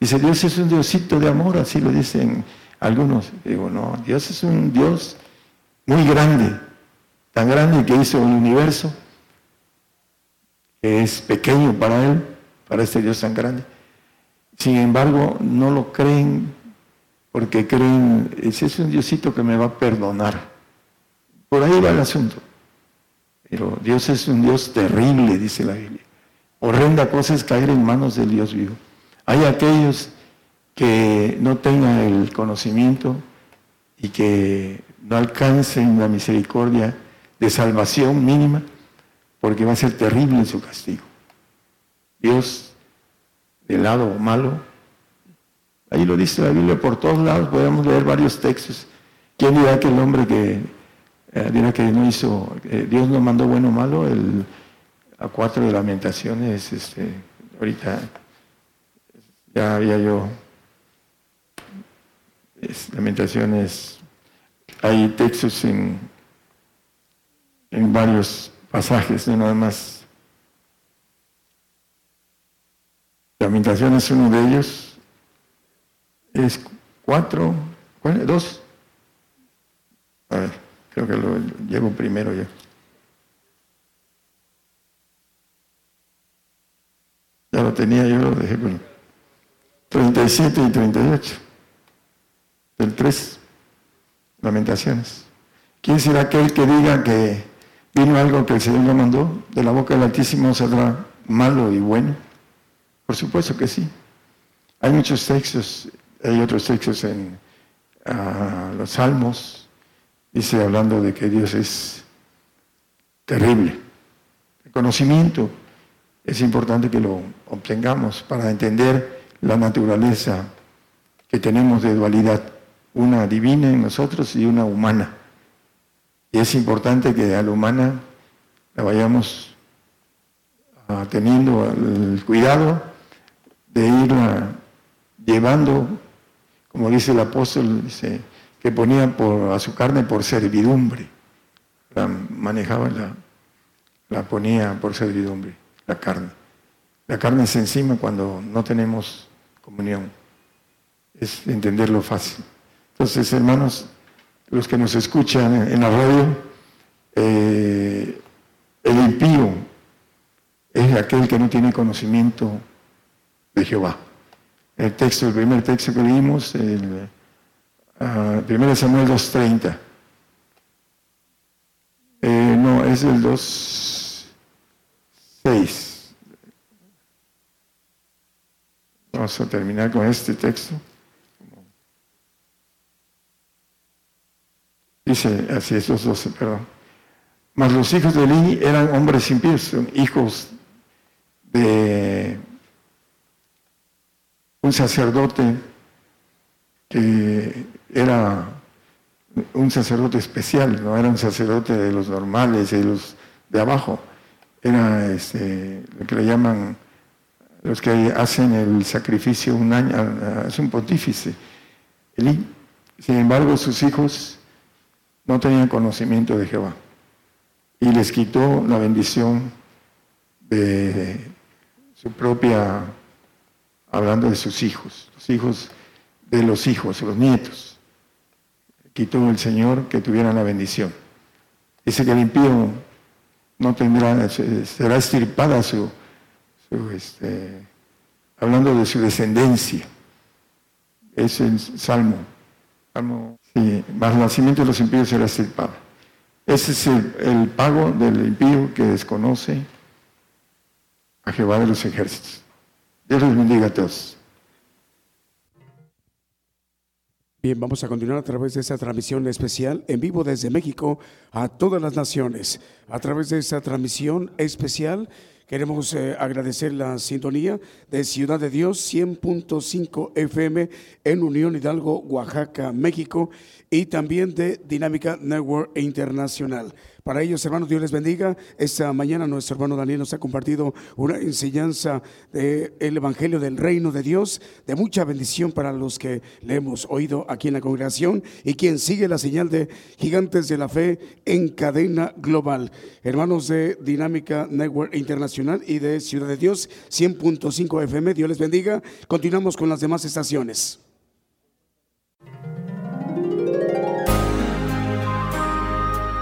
Dice, Dios es un Diosito de amor, así lo dicen algunos. Digo, no, Dios es un Dios muy grande, tan grande que hizo el universo, que es pequeño para Él, para este Dios tan grande. Sin embargo, no lo creen porque creen, ese es un Diosito que me va a perdonar. Por ahí va el asunto. Pero Dios es un Dios terrible, dice la Biblia. Horrenda cosa es caer en manos del Dios vivo. Hay aquellos que no tengan el conocimiento y que no alcancen la misericordia de salvación mínima, porque va a ser terrible su castigo. Dios, del lado malo, ahí lo dice la Biblia por todos lados, podemos leer varios textos. ¿Quién dirá que el hombre que eh, dirá que no hizo, eh, Dios no mandó bueno o malo? El, a cuatro de lamentaciones, este, ahorita ya había yo lamentaciones, hay textos en, en varios pasajes, no nada más. Lamentaciones es uno de ellos, es cuatro, ¿cuál? ¿Dos? A ver, creo que lo llevo primero yo. Lo tenía, yo lo dejé con 37 y 38. Del 3. Lamentaciones. ¿Quién será aquel que diga que vino algo que el Señor lo mandó? De la boca del Altísimo saldrá malo y bueno. Por supuesto que sí. Hay muchos textos, hay otros textos en ah, los Salmos, dice hablando de que Dios es terrible. El conocimiento es importante que lo obtengamos para entender la naturaleza que tenemos de dualidad, una divina en nosotros y una humana. Y es importante que a la humana la vayamos ah, teniendo el cuidado de irla llevando, como dice el apóstol, que ponía a su carne por servidumbre, la manejaba, la, la ponía por servidumbre la carne. La carne es encima cuando no tenemos comunión. Es entenderlo fácil. Entonces, hermanos, los que nos escuchan en la radio, eh, el impío es aquel que no tiene conocimiento de Jehová. El texto, el primer texto que leímos, el uh, 1 Samuel 2.30. Eh, no, es el 2. 6. Vamos a terminar con este texto. Dice, así es, los 12, perdón. Mas los hijos de Eli eran hombres impíos, hijos de un sacerdote que era un sacerdote especial, no era un sacerdote de los normales, de los de abajo, era este, lo que le llaman los que hacen el sacrificio un año, es un pontífice. Sin embargo, sus hijos no tenían conocimiento de Jehová y les quitó la bendición de su propia, hablando de sus hijos, los hijos de los hijos, los nietos. Quitó el Señor que tuvieran la bendición. Dice que el no tendrá, será estirpada su, este, hablando de su descendencia. Es el Salmo. Salmo sí, más nacimiento de los impíos será estirpado. Ese es el, el pago del impío que desconoce a Jehová de los ejércitos. Dios los bendiga a todos. Bien, vamos a continuar a través de esta transmisión especial en vivo desde México a todas las naciones. A través de esta transmisión especial queremos eh, agradecer la sintonía de Ciudad de Dios 100.5 FM en Unión Hidalgo, Oaxaca, México y también de Dinámica Network Internacional. Para ellos, hermanos, Dios les bendiga. Esta mañana nuestro hermano Daniel nos ha compartido una enseñanza del Evangelio del Reino de Dios, de mucha bendición para los que le hemos oído aquí en la congregación y quien sigue la señal de Gigantes de la Fe en cadena global. Hermanos de Dinámica Network Internacional y de Ciudad de Dios, 100.5 FM, Dios les bendiga. Continuamos con las demás estaciones.